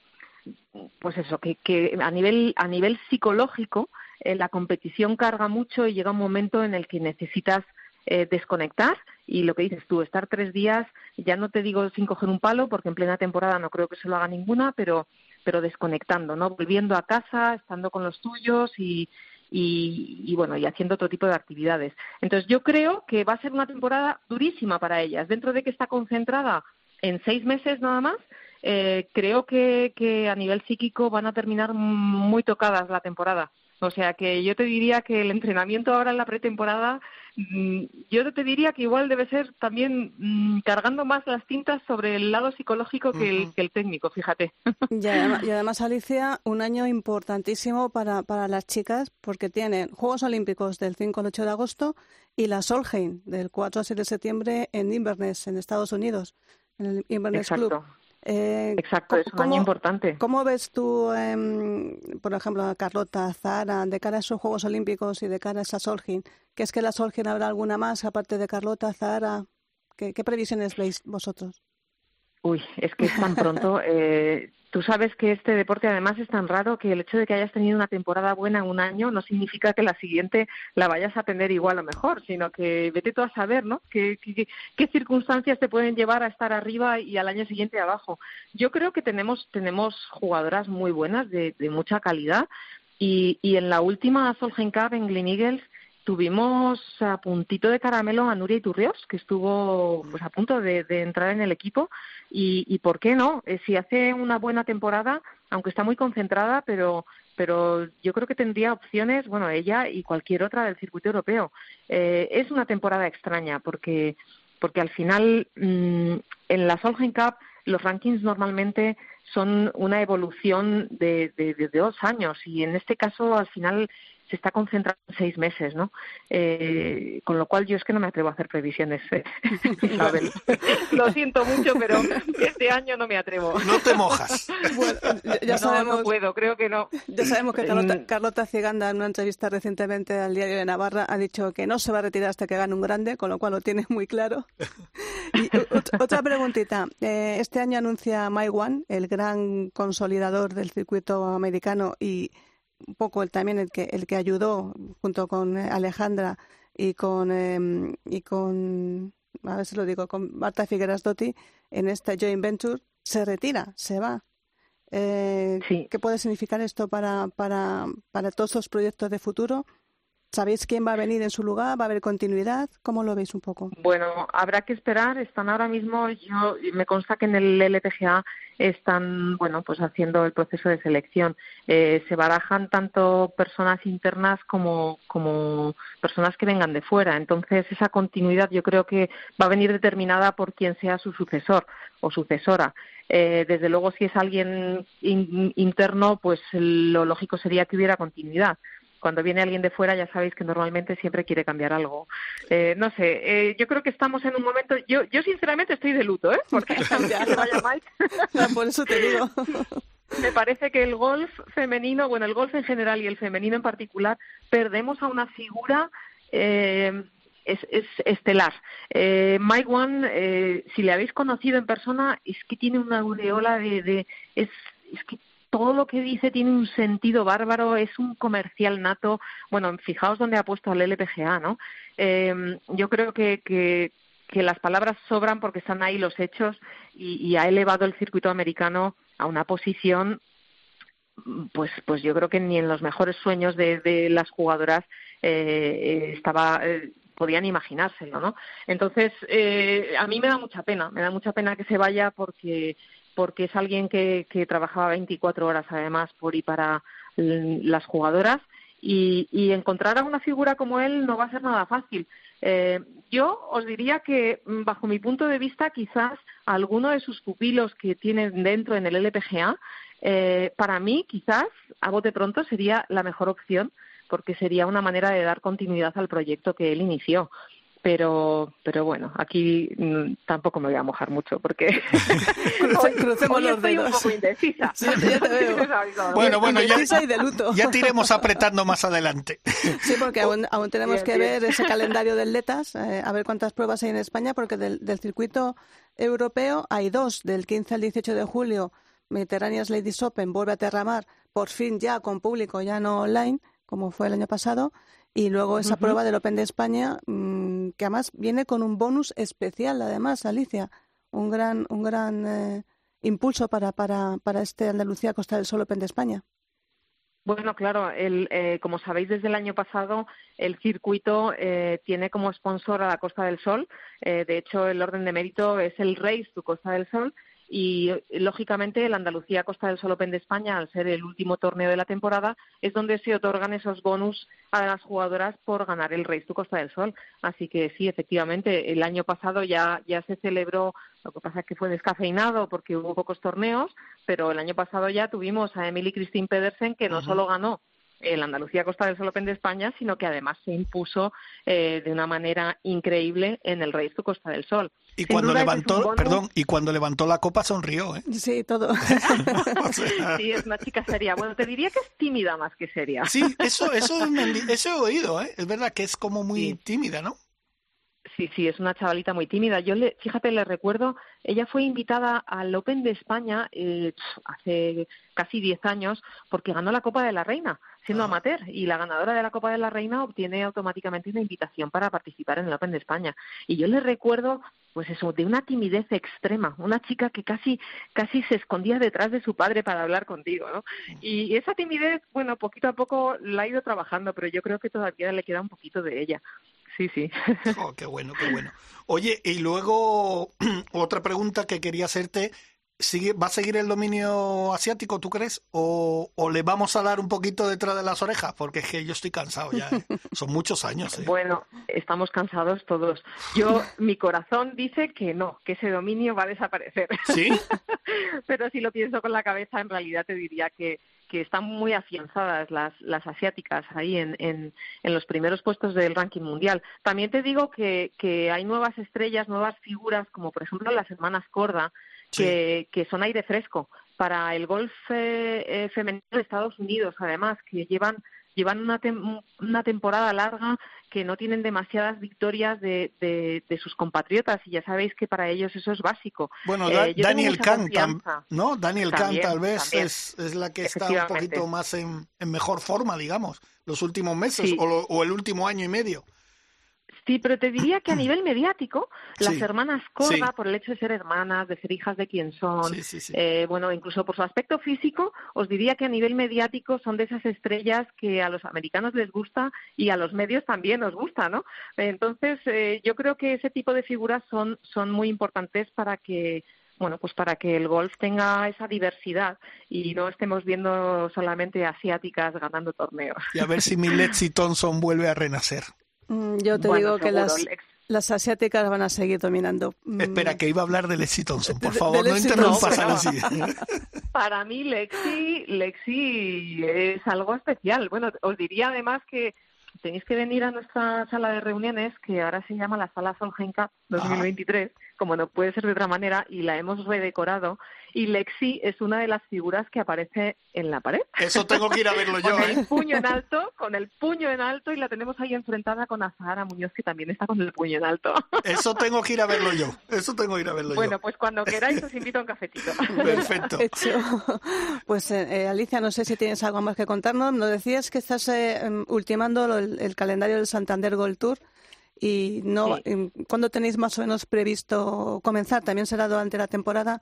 F: pues eso, que, que a nivel a nivel psicológico eh, la competición carga mucho y llega un momento en el que necesitas eh, desconectar. Y lo que dices tú, estar tres días, ya no te digo sin coger un palo, porque en plena temporada no creo que se lo haga ninguna, pero, pero desconectando, ¿no? Volviendo a casa, estando con los tuyos y, y, y, bueno, y haciendo otro tipo de actividades. Entonces yo creo que va a ser una temporada durísima para ellas, dentro de que está concentrada en seis meses nada más, eh, creo que, que a nivel psíquico van a terminar muy tocadas la temporada. O sea que yo te diría que el entrenamiento ahora en la pretemporada, mm, yo te diría que igual debe ser también mm, cargando más las tintas sobre el lado psicológico que, el, técnico, fíjate.
B: Y además, Alicia, un año importantísimo para, para las chicas porque tienen Juegos Olímpicos del 5 al 8 de agosto y la Solheim del 4 al 6 de septiembre en Inverness, en Estados Unidos, en el Inverness Club.
F: Eh, Exacto, es un año importante.
B: ¿Cómo ves tú, em, por ejemplo, a Carlota, Zara, de cara a esos Juegos Olímpicos y de cara a esa Solgin? ¿Que es que la Solgin habrá alguna más aparte de Carlota, Zara? ¿Qué, qué previsiones veis vosotros?
F: Uy, es que es tan pronto. Eh, tú sabes que este deporte además es tan raro que el hecho de que hayas tenido una temporada buena en un año no significa que la siguiente la vayas a tener igual o mejor, sino que vete tú a saber, ¿no? ¿Qué, qué, circunstancias te pueden llevar a estar arriba y al año siguiente abajo? Yo creo que tenemos, tenemos jugadoras muy buenas, de, de mucha calidad, y, y en la última Solheim Cup en Glen Eagles Tuvimos a puntito de caramelo a Nuria Iturrios, que estuvo pues, a punto de, entrar en el equipo. Y, por qué no? Eh, si hace una buena temporada, aunque está muy concentrada, pero, pero yo creo que tendría opciones, bueno, ella y cualquier otra del circuito europeo. Eh, es una temporada extraña porque, porque al final mm, en la Solheim Cup los rankings normalmente son una evolución de, de, dos años y en este caso al final se está concentrando en seis meses, ¿no? Eh, con lo cual yo es que no me atrevo a hacer previsiones, eh, Isabel. Lo siento mucho, pero este año no me atrevo.
A: No te mojas.
B: Bueno, ya sabemos,
F: no, puedo, creo que no.
B: Ya sabemos que Carlota, Carlota Ciganda en una entrevista recientemente al Diario de Navarra ha dicho que no se va a retirar hasta que gane un grande, con lo cual lo tiene muy claro. Y otra preguntita. Eh, este año anuncia My One, el gran consolidador del circuito americano y un poco el, también el que, el que ayudó junto con Alejandra y con, em, y con, a ver si lo digo, con Marta Figueras Dotti en esta joint venture, se retira, se va. Eh, ¿Qué puede significar esto para, para, para todos los proyectos de futuro? ¿Sabéis quién va a venir en su lugar? ¿Va a haber continuidad? ¿Cómo lo veis un poco?
F: Bueno, habrá que esperar. Están ahora mismo, yo me consta que en el LTGA están, bueno, pues haciendo el proceso de selección. Eh, se barajan tanto personas internas como, como personas que vengan de fuera. Entonces, esa continuidad yo creo que va a venir determinada por quien sea su sucesor o sucesora. Eh, desde luego, si es alguien interno, pues lo lógico sería que hubiera continuidad cuando viene alguien de fuera ya sabéis que normalmente siempre quiere cambiar algo. Eh, no sé, eh, yo creo que estamos en un momento, yo, yo sinceramente estoy de luto, ¿eh? Porque ya vaya Mike.
B: por eso te digo.
F: Me parece que el golf femenino, bueno, el golf en general y el femenino en particular, perdemos a una figura eh, es, es estelar. Eh, Mike One, eh, si le habéis conocido en persona, es que tiene una aureola de, de es, es que todo lo que dice tiene un sentido bárbaro, es un comercial nato. Bueno, fijaos dónde ha puesto al LPGA, ¿no? Eh, yo creo que, que, las palabras sobran porque están ahí los hechos y, ha elevado el circuito americano a una posición pues pues yo creo que ni en los mejores sueños de, las jugadoras eh, estaba eh, podían imaginárselo no entonces eh, a mí me da mucha pena me da mucha pena que se vaya porque porque es alguien que, que trabajaba 24 horas además por y para las jugadoras y, y encontrar a una figura como él no va a ser nada fácil. Eh, yo os diría que, bajo mi punto de vista, quizás alguno de sus pupilos que tienen dentro en el LPGA eh, para mí, quizás, a bote pronto, sería la mejor opción porque sería una manera de dar continuidad al proyecto que él inició. Pero, pero bueno, aquí mm, tampoco me voy a mojar mucho porque hoy,
B: Crucemos
F: hoy
B: los
F: estoy un
B: dedos.
F: poco indecisa.
B: Sí, ya te veo.
A: Bueno, bueno, ya,
B: Indecisa y de luto.
A: ya te iremos apretando más adelante.
B: Sí, porque aún, aún tenemos
F: Bien,
B: que
F: bien.
B: ver ese calendario del LETAS, eh, a ver cuántas pruebas hay en España, porque del, del circuito europeo hay dos, del 15 al 18 de julio, Mediterranean Ladies Open vuelve a Terramar, por fin ya con público, ya no online, como fue el año pasado, y luego esa prueba del Open de España, mm, que además viene con un bonus especial, además, Alicia, un gran, un gran eh, impulso para, para, para este Andalucía Costa del Sol Open de España.
F: Bueno, claro, el, eh, como sabéis desde el año pasado, el circuito eh, tiene como sponsor a la Costa del Sol. Eh, de hecho, el orden de mérito es el Race to Costa del Sol. Y eh, lógicamente el Andalucía Costa del Sol Open de España, al ser el último torneo de la temporada, es donde se otorgan esos bonus a las jugadoras por ganar el Race to Costa del Sol. Así que sí, efectivamente, el año pasado ya, ya se celebró, lo que pasa es que fue descafeinado porque hubo pocos torneos, pero el año pasado ya tuvimos a Emily Christine Pedersen que no solo ganó el Andalucía Costa del Sol Open de España, sino que además se impuso eh, de una manera increíble en el Race to Costa del Sol.
A: Y cuando levantó, perdón, y cuando levantó la copa sonrió, ¿eh?
B: Sí, todo.
A: O sea,
F: Sí, es una chica seria. Bueno, te diría que es tímida más que seria.
A: sí, eso, eso, eso he oído, ¿eh? Es verdad que es como muy
F: Sí.
A: tímida, ¿no?
F: Sí, sí, es una chavalita muy tímida. Yo, le, fíjate, le recuerdo, ella fue invitada al Open de España eh, hace casi 10 años porque ganó la Copa de la Reina, siendo amateur. Y la ganadora de la Copa de la Reina obtiene automáticamente una invitación para participar en el Open de España. Y yo le recuerdo, pues eso, de una timidez extrema, una chica que casi, casi se escondía detrás de su padre para hablar contigo, ¿no? Y esa timidez, bueno, poquito a poco la ha ido trabajando, pero yo creo que todavía le queda un poquito de ella. Sí, sí.
A: Oh, qué bueno, qué bueno. Oye, y luego otra pregunta que quería hacerte. ¿Sigue, ¿Va a seguir el dominio asiático, tú crees? ¿O, o le vamos a dar un poquito detrás de las orejas? Porque es que yo estoy cansado ya. ¿eh? Son muchos años. ¿eh?
F: Bueno, estamos cansados todos. Yo, mi corazón dice que no, que ese dominio va a desaparecer.
A: ¿Sí?
F: Pero si lo pienso con la cabeza, en realidad te diría que, que están muy afianzadas las, las asiáticas ahí en, en, en los primeros puestos del ranking mundial. También te digo que, que hay nuevas estrellas, nuevas figuras, como por ejemplo las hermanas Corda, que, que son aire fresco para el golf eh, eh, femenino de Estados Unidos, además, que llevan llevan una, tem- una temporada larga que no tienen demasiadas victorias de, de, de sus compatriotas y ya sabéis que para ellos eso es básico.
A: Bueno,
F: Eh,
A: Da- Daniel Kahn. ¿no? Daniel Kahn tal vez es, es la que está un poquito más en, en mejor forma, digamos, los últimos meses
F: Sí.
A: o, lo- o el último año y medio.
F: Sí, pero te diría que a nivel mediático, las
A: Sí.
F: hermanas Corda,
A: Sí.
F: por el hecho de ser hermanas, de ser hijas de quien son,
A: Sí, sí, sí.
F: eh, bueno, incluso por su aspecto físico, os diría que a nivel mediático son de esas estrellas que a los americanos les gusta y a los medios también nos gusta, ¿no? Entonces, eh, yo creo que ese tipo de figuras son, son muy importantes para que bueno, pues para que el golf tenga esa diversidad y no estemos viendo solamente asiáticas ganando torneos.
A: Y a ver si mi Lexi Thompson vuelve a renacer.
B: Mm, Yo te
F: Bueno,
B: digo que las, las asiáticas van a seguir dominando. Mm,
A: Espera, que iba a hablar de Lexi Thompson. Por favor,
B: de
A: no interrumpas a. Lexi.
F: Para mí Lexi, Lexi es algo especial. Bueno, os diría además que tenéis que venir a nuestra sala de reuniones, que ahora se llama la Sala Solheim Cup 2023, como no puede ser de otra manera, y la hemos redecorado. Y Lexi es una de las figuras que aparece en la pared.
A: Eso tengo que ir a verlo yo.
F: con el
A: ¿eh?
F: puño en alto, con el puño en alto, y la tenemos ahí enfrentada con Azahara Muñoz, que también está con el puño en alto.
A: Eso tengo que ir a verlo yo. Eso tengo que ir a verlo
F: bueno,
A: yo.
F: pues cuando queráis os invito a un cafetito.
A: Perfecto.
B: Hecho. Pues eh, eh, Alicia, no sé si tienes algo más que contarnos. Nos decías que estás eh, em, ultimando lo- el, el calendario del Santander Gold Tour y no,
F: Sí.
B: em, ¿cuándo tenéis más o menos previsto comenzar? También será durante la temporada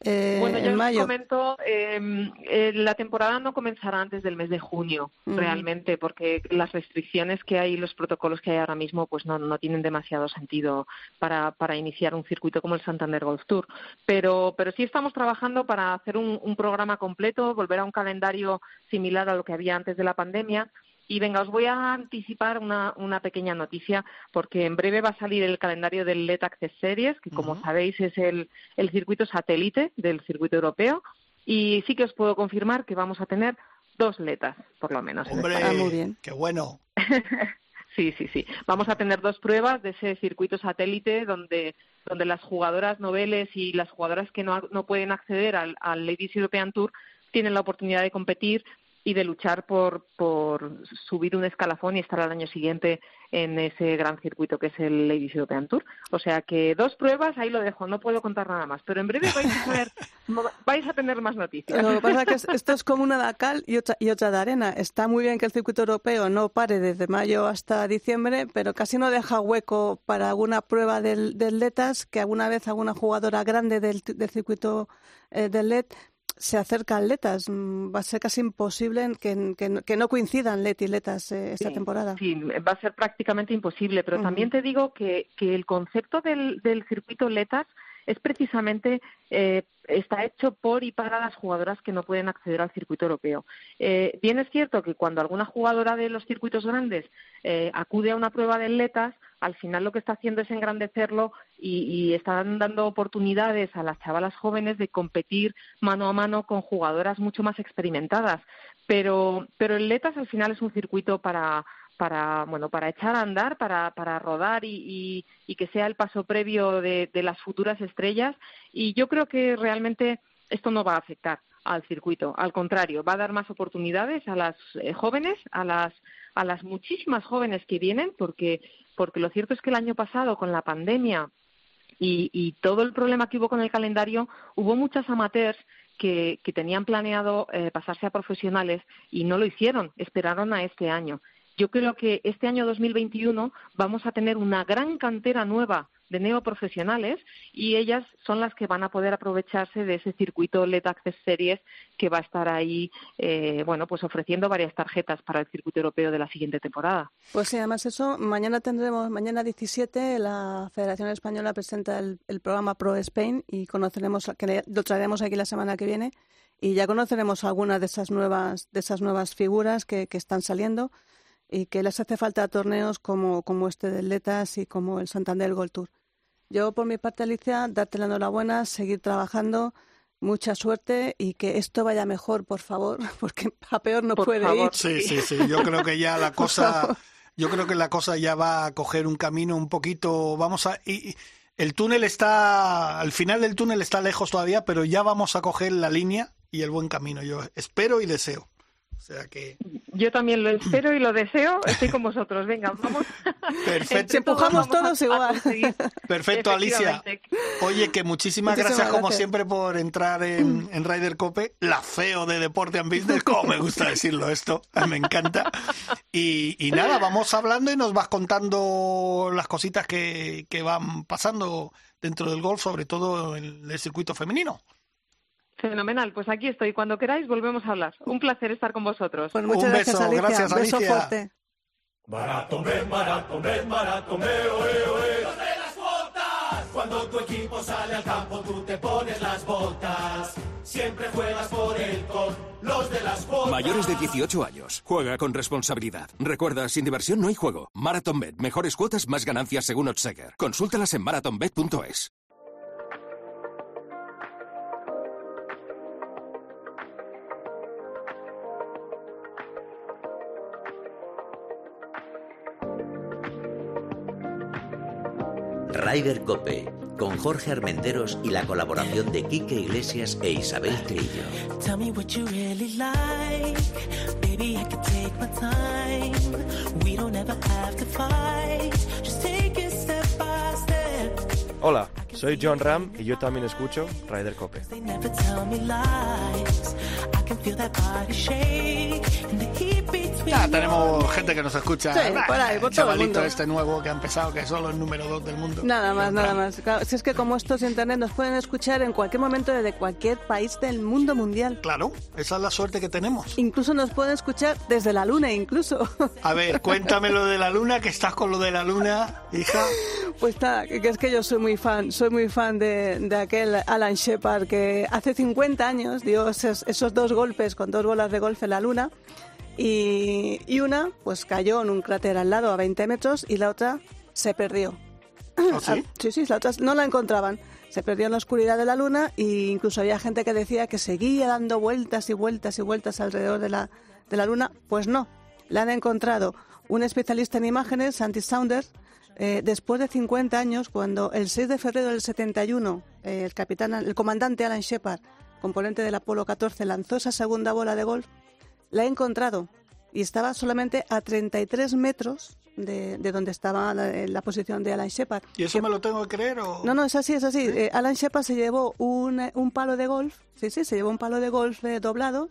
B: eh,
F: Bueno, yo
B: en
F: os comento, eh, eh, la temporada no comenzará antes del mes de junio, realmente, porque las restricciones que hay y los protocolos que hay ahora mismo pues no, no tienen demasiado sentido para, para iniciar un circuito como el Santander Golf Tour. Pero, pero sí estamos trabajando para hacer un, un programa completo, volver a un calendario similar a lo que había antes de la pandemia. Y venga, os voy a anticipar una, una pequeña noticia, porque en breve va a salir el calendario del LED Access Series, que como sabéis es el, el circuito satélite del circuito europeo. Y sí que os puedo confirmar que vamos a tener dos letas, por lo menos. en
A: Hombre.
B: Ah, muy bien.
A: qué bueno.
F: Sí, sí, sí. Vamos a tener dos pruebas de ese circuito satélite donde, donde las jugadoras noveles y las jugadoras que no, no pueden acceder al, al Ladies European Tour tienen la oportunidad de competir y de luchar por, por subir un escalafón y estar al año siguiente en ese gran circuito que es el Ladies European Tour. O sea que dos pruebas, ahí lo dejo, no puedo contar nada más. Pero en breve vais a, saber- vais a tener más noticias.
B: Lo que pasa es que es- esto es como una de cal y otra, y otra de arena. Está muy bien que el circuito europeo no pare desde mayo hasta diciembre, pero casi no deja hueco para alguna prueba del, del LETAS, que alguna vez alguna jugadora grande del, del circuito eh, del LED se acerca al LETAS. Mm, Va a ser casi imposible que, que no- que no coincidan LED y LETAS eh, esta
F: Sí,
B: temporada.
F: Sí, va a ser prácticamente imposible, pero también te digo que, que el concepto del, del circuito LETAS es precisamente eh, está hecho por y para las jugadoras que no pueden acceder al circuito europeo. Eh, bien es cierto que cuando alguna jugadora de los circuitos grandes eh, acude a una prueba del LETAS, al final lo que está haciendo es engrandecerlo y, y están dando oportunidades a las chavalas jóvenes de competir mano a mano con jugadoras mucho más experimentadas. Pero, pero el LETAS al final es un circuito para, para bueno para echar a andar para, para rodar y, y, que sea el paso previo de, de las futuras estrellas. Y yo creo que realmente esto no va a afectar al circuito al contrario va a dar más oportunidades a las eh, jóvenes a las a las muchísimas jóvenes que vienen porque porque lo cierto es que el año pasado con la pandemia y, y todo el problema que hubo con el calendario hubo muchas amateurs que, que tenían planeado eh, pasarse a profesionales y no lo hicieron esperaron a este año yo creo que este año 2021 vamos a tener una gran cantera nueva de neoprofesionales y ellas son las que van a poder aprovecharse de ese circuito LED Access Series que va a estar ahí, eh, bueno, pues ofreciendo varias tarjetas para el circuito europeo de la siguiente temporada.
B: Pues sí, además eso, mañana tendremos, mañana 17, la Federación Española presenta el, programa Pro Spain y conoceremos, que lo traeremos aquí la semana que viene y ya conoceremos algunas de esas nuevas, de esas nuevas figuras que, que están saliendo y que les hace falta torneos como, como este del Letas y como el Santander Gold Tour. Yo, por mi parte, Alicia, darte la enhorabuena, seguir trabajando, mucha suerte y que esto vaya mejor, por favor, porque a peor no
F: Por
B: puede
F: favor.
B: ir.
A: Sí, sí, sí. Yo creo que ya la cosa, yo creo que la cosa ya va a coger un camino un poquito. Vamos a. Y el túnel está, al final del túnel está lejos todavía, pero ya vamos a coger la línea y el buen camino. Yo espero y deseo. O sea que.
F: Yo también lo espero y lo deseo. Estoy con vosotros. Venga, vamos.
A: Perfecto.
B: Empujamos todos
F: a
B: igual.
A: Perfecto, Alicia. Oye, que muchísimas,
B: Muchísimas
A: gracias, como siempre por entrar en, en Ryder Cope, la feo de Deporte and Business, como me gusta decirlo esto, me encanta. Y, y nada, vamos hablando y nos vas contando las cositas que, que van pasando dentro del golf, sobre todo en el circuito femenino.
F: Fenomenal. Pues aquí estoy. Cuando queráis volvemos a hablar. Un placer estar con vosotros.
B: Pues muchas
A: Un
B: gracias,
A: beso,
B: Alicia.
A: gracias,
B: Beso
A: Alicia.
B: fuerte.
G: Oe, oe. ¡Los de las botas! Cuando tu equipo sale al campo, tú te pones las botas. Siempre juegas por él con los de las botas.
H: Mayores de 18 años. Juega con responsabilidad. Recuerda, sin diversión no hay juego. MarathonBet. Mejores cuotas, más ganancias según Odseger. Consúltalas en marathonbet.es.
D: Rider Cope, con Jorge Armenteros y la colaboración de Quique Iglesias e Isabel Trillo.
I: Tell me what you really like. Baby, I can take my time. We don't ever have to fight. Just take it step by step.
J: Hola, soy John Ram y yo también escucho Ryder Cope.
A: Ya tenemos gente que nos escucha.
B: Sí,
A: Bah,
B: por ahí, por todo el mundo.
A: este nuevo que ha empezado, que es solo el número dos del mundo.
B: Nada más, nada más. Claro, si es que como esto es internet, nos pueden escuchar en cualquier momento desde cualquier país del mundo mundial.
A: Claro, esa es la suerte que tenemos.
B: Incluso nos pueden escuchar desde la luna, incluso.
A: A ver, cuéntame lo de la luna, que estás con lo de la luna, hija.
B: Pues que que es que yo soy muy fan, soy muy fan de, de aquel Alan Shepard que hace 50 años dio esos, esos dos golpes con dos bolas de golf en la luna y, y una pues cayó en un cráter al lado a 20 metros y la otra se perdió.
A: ¿Ah, sí?
B: Sí, sí, la otra no la encontraban. Se perdió en la oscuridad de la luna e incluso había gente que decía que seguía dando vueltas y vueltas y vueltas alrededor de la, de la luna. Pues no, la han encontrado un especialista en imágenes, Santi Saunders, eh, después de 50 años, cuando el 6 de febrero del 71 eh, el capitán, el comandante Alan Shepard, componente del Apolo 14, lanzó esa segunda bola de golf, la ha encontrado y estaba solamente a 33 metros de, de donde estaba la, la posición de Alan Shepard.
A: ¿Y eso me lo tengo que creer o...?
B: No, no, es así, es así. Eh, Alan Shepard se llevó un, eh, un palo de golf, sí, sí, se llevó un palo de golf eh, doblado,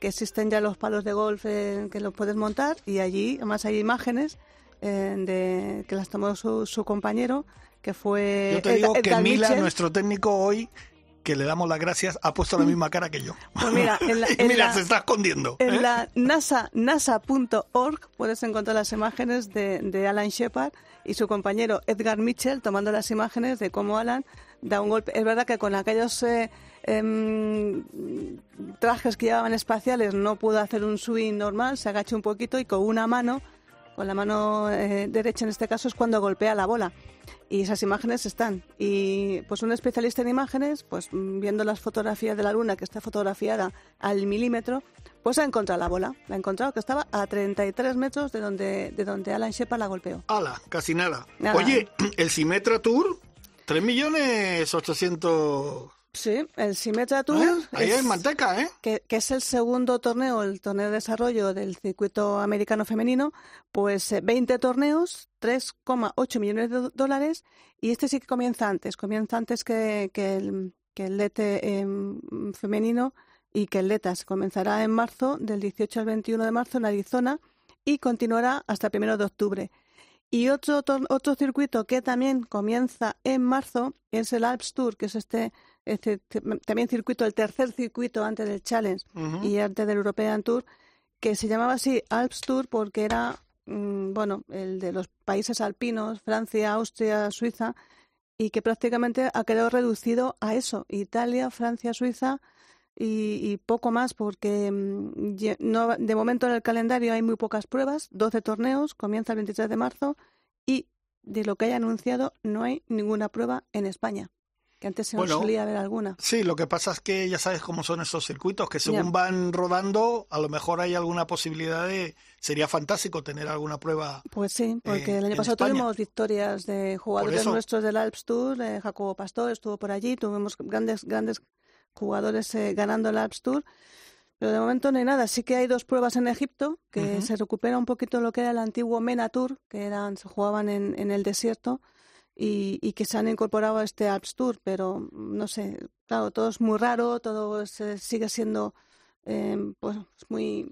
B: que existen ya los palos de golf eh, que los puedes montar, y allí además hay imágenes eh, de que las tomó su, su compañero, que fue...
A: Yo te digo
B: Edgar-
A: que Mila,
B: Mitchell.
A: nuestro técnico hoy, que le damos las gracias, ha puesto la misma cara que yo.
B: Pues mira, en la-
A: Y
B: en
A: mira,
B: la-
A: se está escondiendo.
B: En
A: ¿eh?
B: la NASA, nasa.org puedes encontrar las imágenes de, de Alan Shepard y su compañero Edgar Mitchell tomando las imágenes de cómo Alan da un golpe. Es verdad que con aquellos eh, em, trajes que llevaban espaciales no pudo hacer un swing normal, se agacha un poquito y con una mano, con la mano eh, derecha en este caso, es cuando golpea la bola. Y esas imágenes están. Y pues un especialista en imágenes, pues viendo las fotografías de la luna, que está fotografiada al milímetro, pues ha encontrado la bola. La ha encontrado que estaba a 33 metros de donde, de donde Alan Shepard la golpeó.
A: Ala, casi nada.
B: Nada.
A: Oye, el Simetra Tour, 3 millones 800...
B: Sí, el Symetra Tour.
A: ¿Eh? Ahí
B: es-
A: hay manteca, ¿eh?
B: que, que es el segundo torneo, el torneo de desarrollo del circuito americano femenino, pues eh, 20 torneos, 3,8 millones de dólares, y este sí que comienza antes, comienza antes que, que el, que el lete em, femenino y que el letas. Comenzará en marzo, del 18 al 21 de marzo en Arizona, y continuará hasta el 1 de octubre. Y otro, otro circuito que también comienza en marzo es el Alps Tour, que es este, este t- también circuito, el tercer circuito antes del Challenge y antes del European Tour, que se llamaba así Alps Tour porque era, mm, bueno, el de los países alpinos, Francia, Austria, Suiza, y que prácticamente ha quedado reducido a eso, Italia, Francia, Suiza y, y poco más porque mm, no, de momento en el calendario hay muy pocas pruebas, 12 torneos, comienza el 23 de marzo y de lo que hay anunciado no hay ninguna prueba en España, que antes se nos
A: Bueno,
B: solía ver alguna.
A: Sí, lo que pasa es que ya sabes cómo son estos circuitos, que según van rodando, a lo mejor hay alguna posibilidad de... Sería fantástico tener alguna prueba.
B: Pues sí, porque
A: eh,
B: el año pasado
A: España.
B: tuvimos victorias de jugadores nuestros del Alps Tour, eh, Jacobo Pastor estuvo por allí, tuvimos grandes grandes jugadores eh, ganando el Alps Tour, pero de momento no hay nada. Sí que hay dos pruebas en Egipto, que se recupera un poquito lo que era el antiguo Mena Tour, que eran se jugaban en, en el desierto y, y que se han incorporado a este Alps Tour, pero mm, no sé, claro, todo es muy raro, todo es, eh, sigue siendo eh, pues muy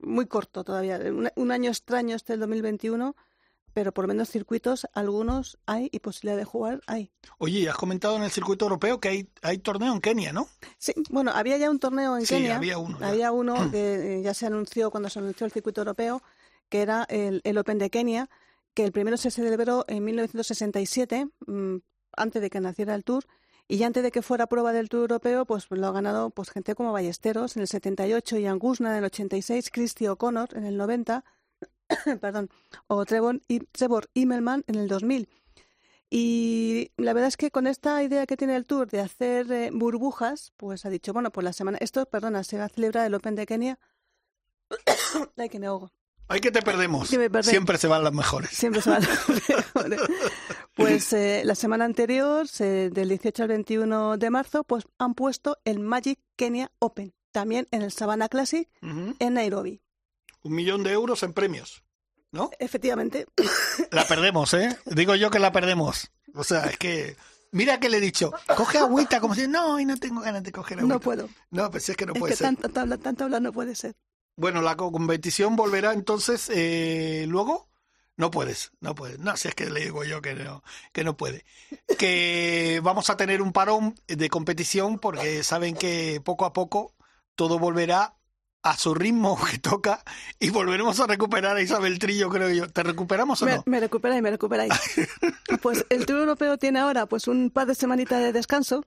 B: muy corto todavía. Un, un año extraño este el 2021, pero por lo menos circuitos, algunos hay y posibilidad de jugar hay.
A: Oye, y has comentado en el circuito europeo que hay, hay torneo en Kenia, ¿no?
B: Sí, bueno, había ya un torneo en
A: Sí,
B: Kenia.
A: había uno ya.
B: Había uno que eh, ya se anunció cuando se anunció el circuito europeo, que era el, el Open de Kenia, que el primero se celebró en 1967, mm, antes de que naciera el Tour, y ya antes de que fuera prueba del Tour Europeo, pues lo ha ganado pues gente como Ballesteros en el 78, Ian Gusna en el 86, Christy O'Connor en el 90, perdón, o Trevor, Immelman en el 2000. Y la verdad es que con esta idea que tiene el Tour de hacer eh, burbujas, pues ha dicho, bueno, pues la semana, esto, perdona, se va a celebrar el Open de Kenia. Ay, que me ahogo.
A: Hay que te perdemos.
B: Que.
A: Siempre se van las mejores.
B: Siempre se van las mejores. Pues eh, la semana anterior, del 18 al 21 de marzo, pues han puesto el Magic Kenya Open, también en el Savannah Classic en Nairobi.
A: Un millón de euros en premios. ¿No?
B: Efectivamente.
A: La perdemos, ¿eh? Digo yo que la perdemos. O sea, es que. Mira que le he dicho, coge agüita, como si no, y no tengo ganas de coger agüita.
B: No puedo.
A: No, pues es que no
B: es
A: puede
B: que
A: ser.
B: tanto hablar, tanto hablar no puede ser.
A: Bueno, la co- competición volverá entonces eh, luego. No puedes, no puedes. No, si es que le digo yo que no, que no puede. Que vamos a tener un parón de competición porque saben que poco a poco todo volverá a su ritmo que toca y volveremos a recuperar a Isabel Trillo, creo yo. ¿Te recuperamos o
B: Me,
A: no?
B: me recuperáis, me recuperáis. pues el Tour Europeo tiene ahora pues un par de semanitas de descanso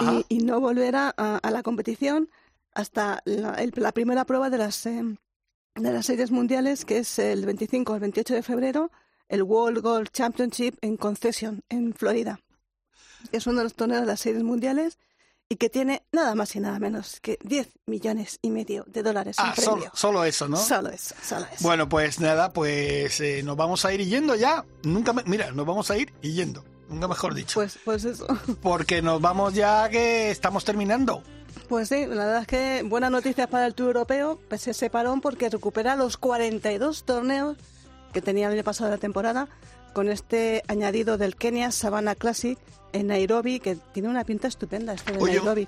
B: y, y no volverá a, a la competición hasta la, el- la primera prueba de las eh, de las series mundiales que es el 25 al 28 de febrero el World Golf Championship en Concession en Florida es uno de los torneos de las series mundiales y que tiene nada más y nada menos que 10 millones y medio de dólares
A: Ah, solo,
B: premio.
A: solo eso, ¿no?
B: Solo eso, solo eso.
A: Bueno, pues nada, pues eh, nos vamos a ir yendo ya. Nunca me- mira, nos vamos a ir yendo. Nunca mejor dicho.
B: Pues, pues eso.
A: Porque nos vamos ya que estamos terminando.
B: Pues sí, la verdad es que buenas noticias para el Tour Europeo, pese a ese parón, porque recupera los 42 torneos que tenía el año pasado de la temporada, con este añadido del Kenya Savannah Classic en Nairobi, que tiene una pinta estupenda este de
A: Oye,
B: Nairobi.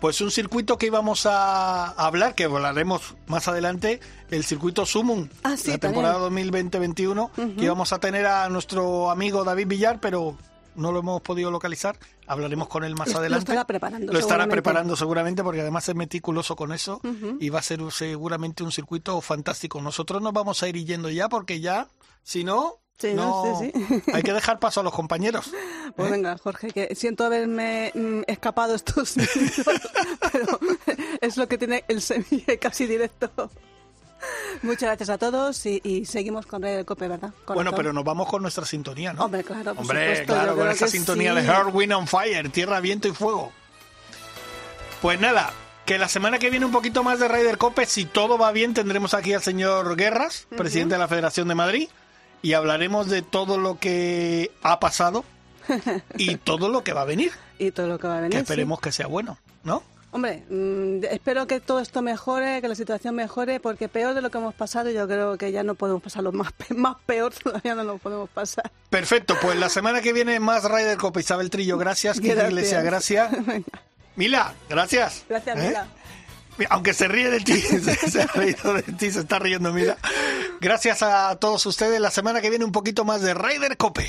A: Pues un circuito que íbamos a hablar, que hablaremos más adelante, el circuito Sumum,
B: Ah, sí,
A: la
B: también.
A: temporada 2020-21,
B: Ujú.
A: que íbamos a tener a nuestro amigo David Villar, pero no lo hemos podido localizar. Hablaremos con él más
B: Lo- lo
A: adelante.
B: estará preparando,
A: Lo estará preparando seguramente, porque además es meticuloso con eso y va a ser seguramente un circuito fantástico. Nosotros nos vamos a ir yendo ya, porque ya, si no,
B: Sí,
A: no,
B: sí, sí.
A: hay que dejar paso a los compañeros.
B: Pues venga, Jorge, que siento haberme mm, escapado estos minutos, pero es lo que tiene el semi casi directo. Muchas gracias a todos y, y seguimos con Radio Cope, ¿verdad? Con
A: Bueno, pero nos vamos con nuestra sintonía, ¿no?
B: Hombre, claro, por
A: Hombre,
B: supuesto,
A: claro, con esa sintonía
B: sí.
A: de Earth, Wind on Fire, Tierra, Viento y Fuego. Pues nada, que la semana que viene un poquito más de Ryder Cope, si todo va bien, tendremos aquí al señor Guerras, presidente de la Federación de Madrid, y hablaremos de todo lo que ha pasado y todo lo que va a venir,
B: Y todo lo que va a venir.
A: que
B: sí.
A: esperemos que sea bueno, ¿no?
B: Hombre, mm, espero que todo esto mejore, que la situación mejore, porque peor de lo que hemos pasado, yo creo que ya no podemos pasarlo más, más peor todavía no lo podemos pasar.
A: Perfecto, pues la semana que viene más Ryder Cope. Isabel Trillo, gracias.
B: Gracias.
A: Iglesia, gracias. Mila, gracias.
B: Gracias,
A: ¿Eh?
B: Mila.
A: Aunque se ríe de ti, se, se ha reído de ti, se está riendo, mira. Gracias a todos ustedes. La semana que viene un poquito más de Ryder Cope.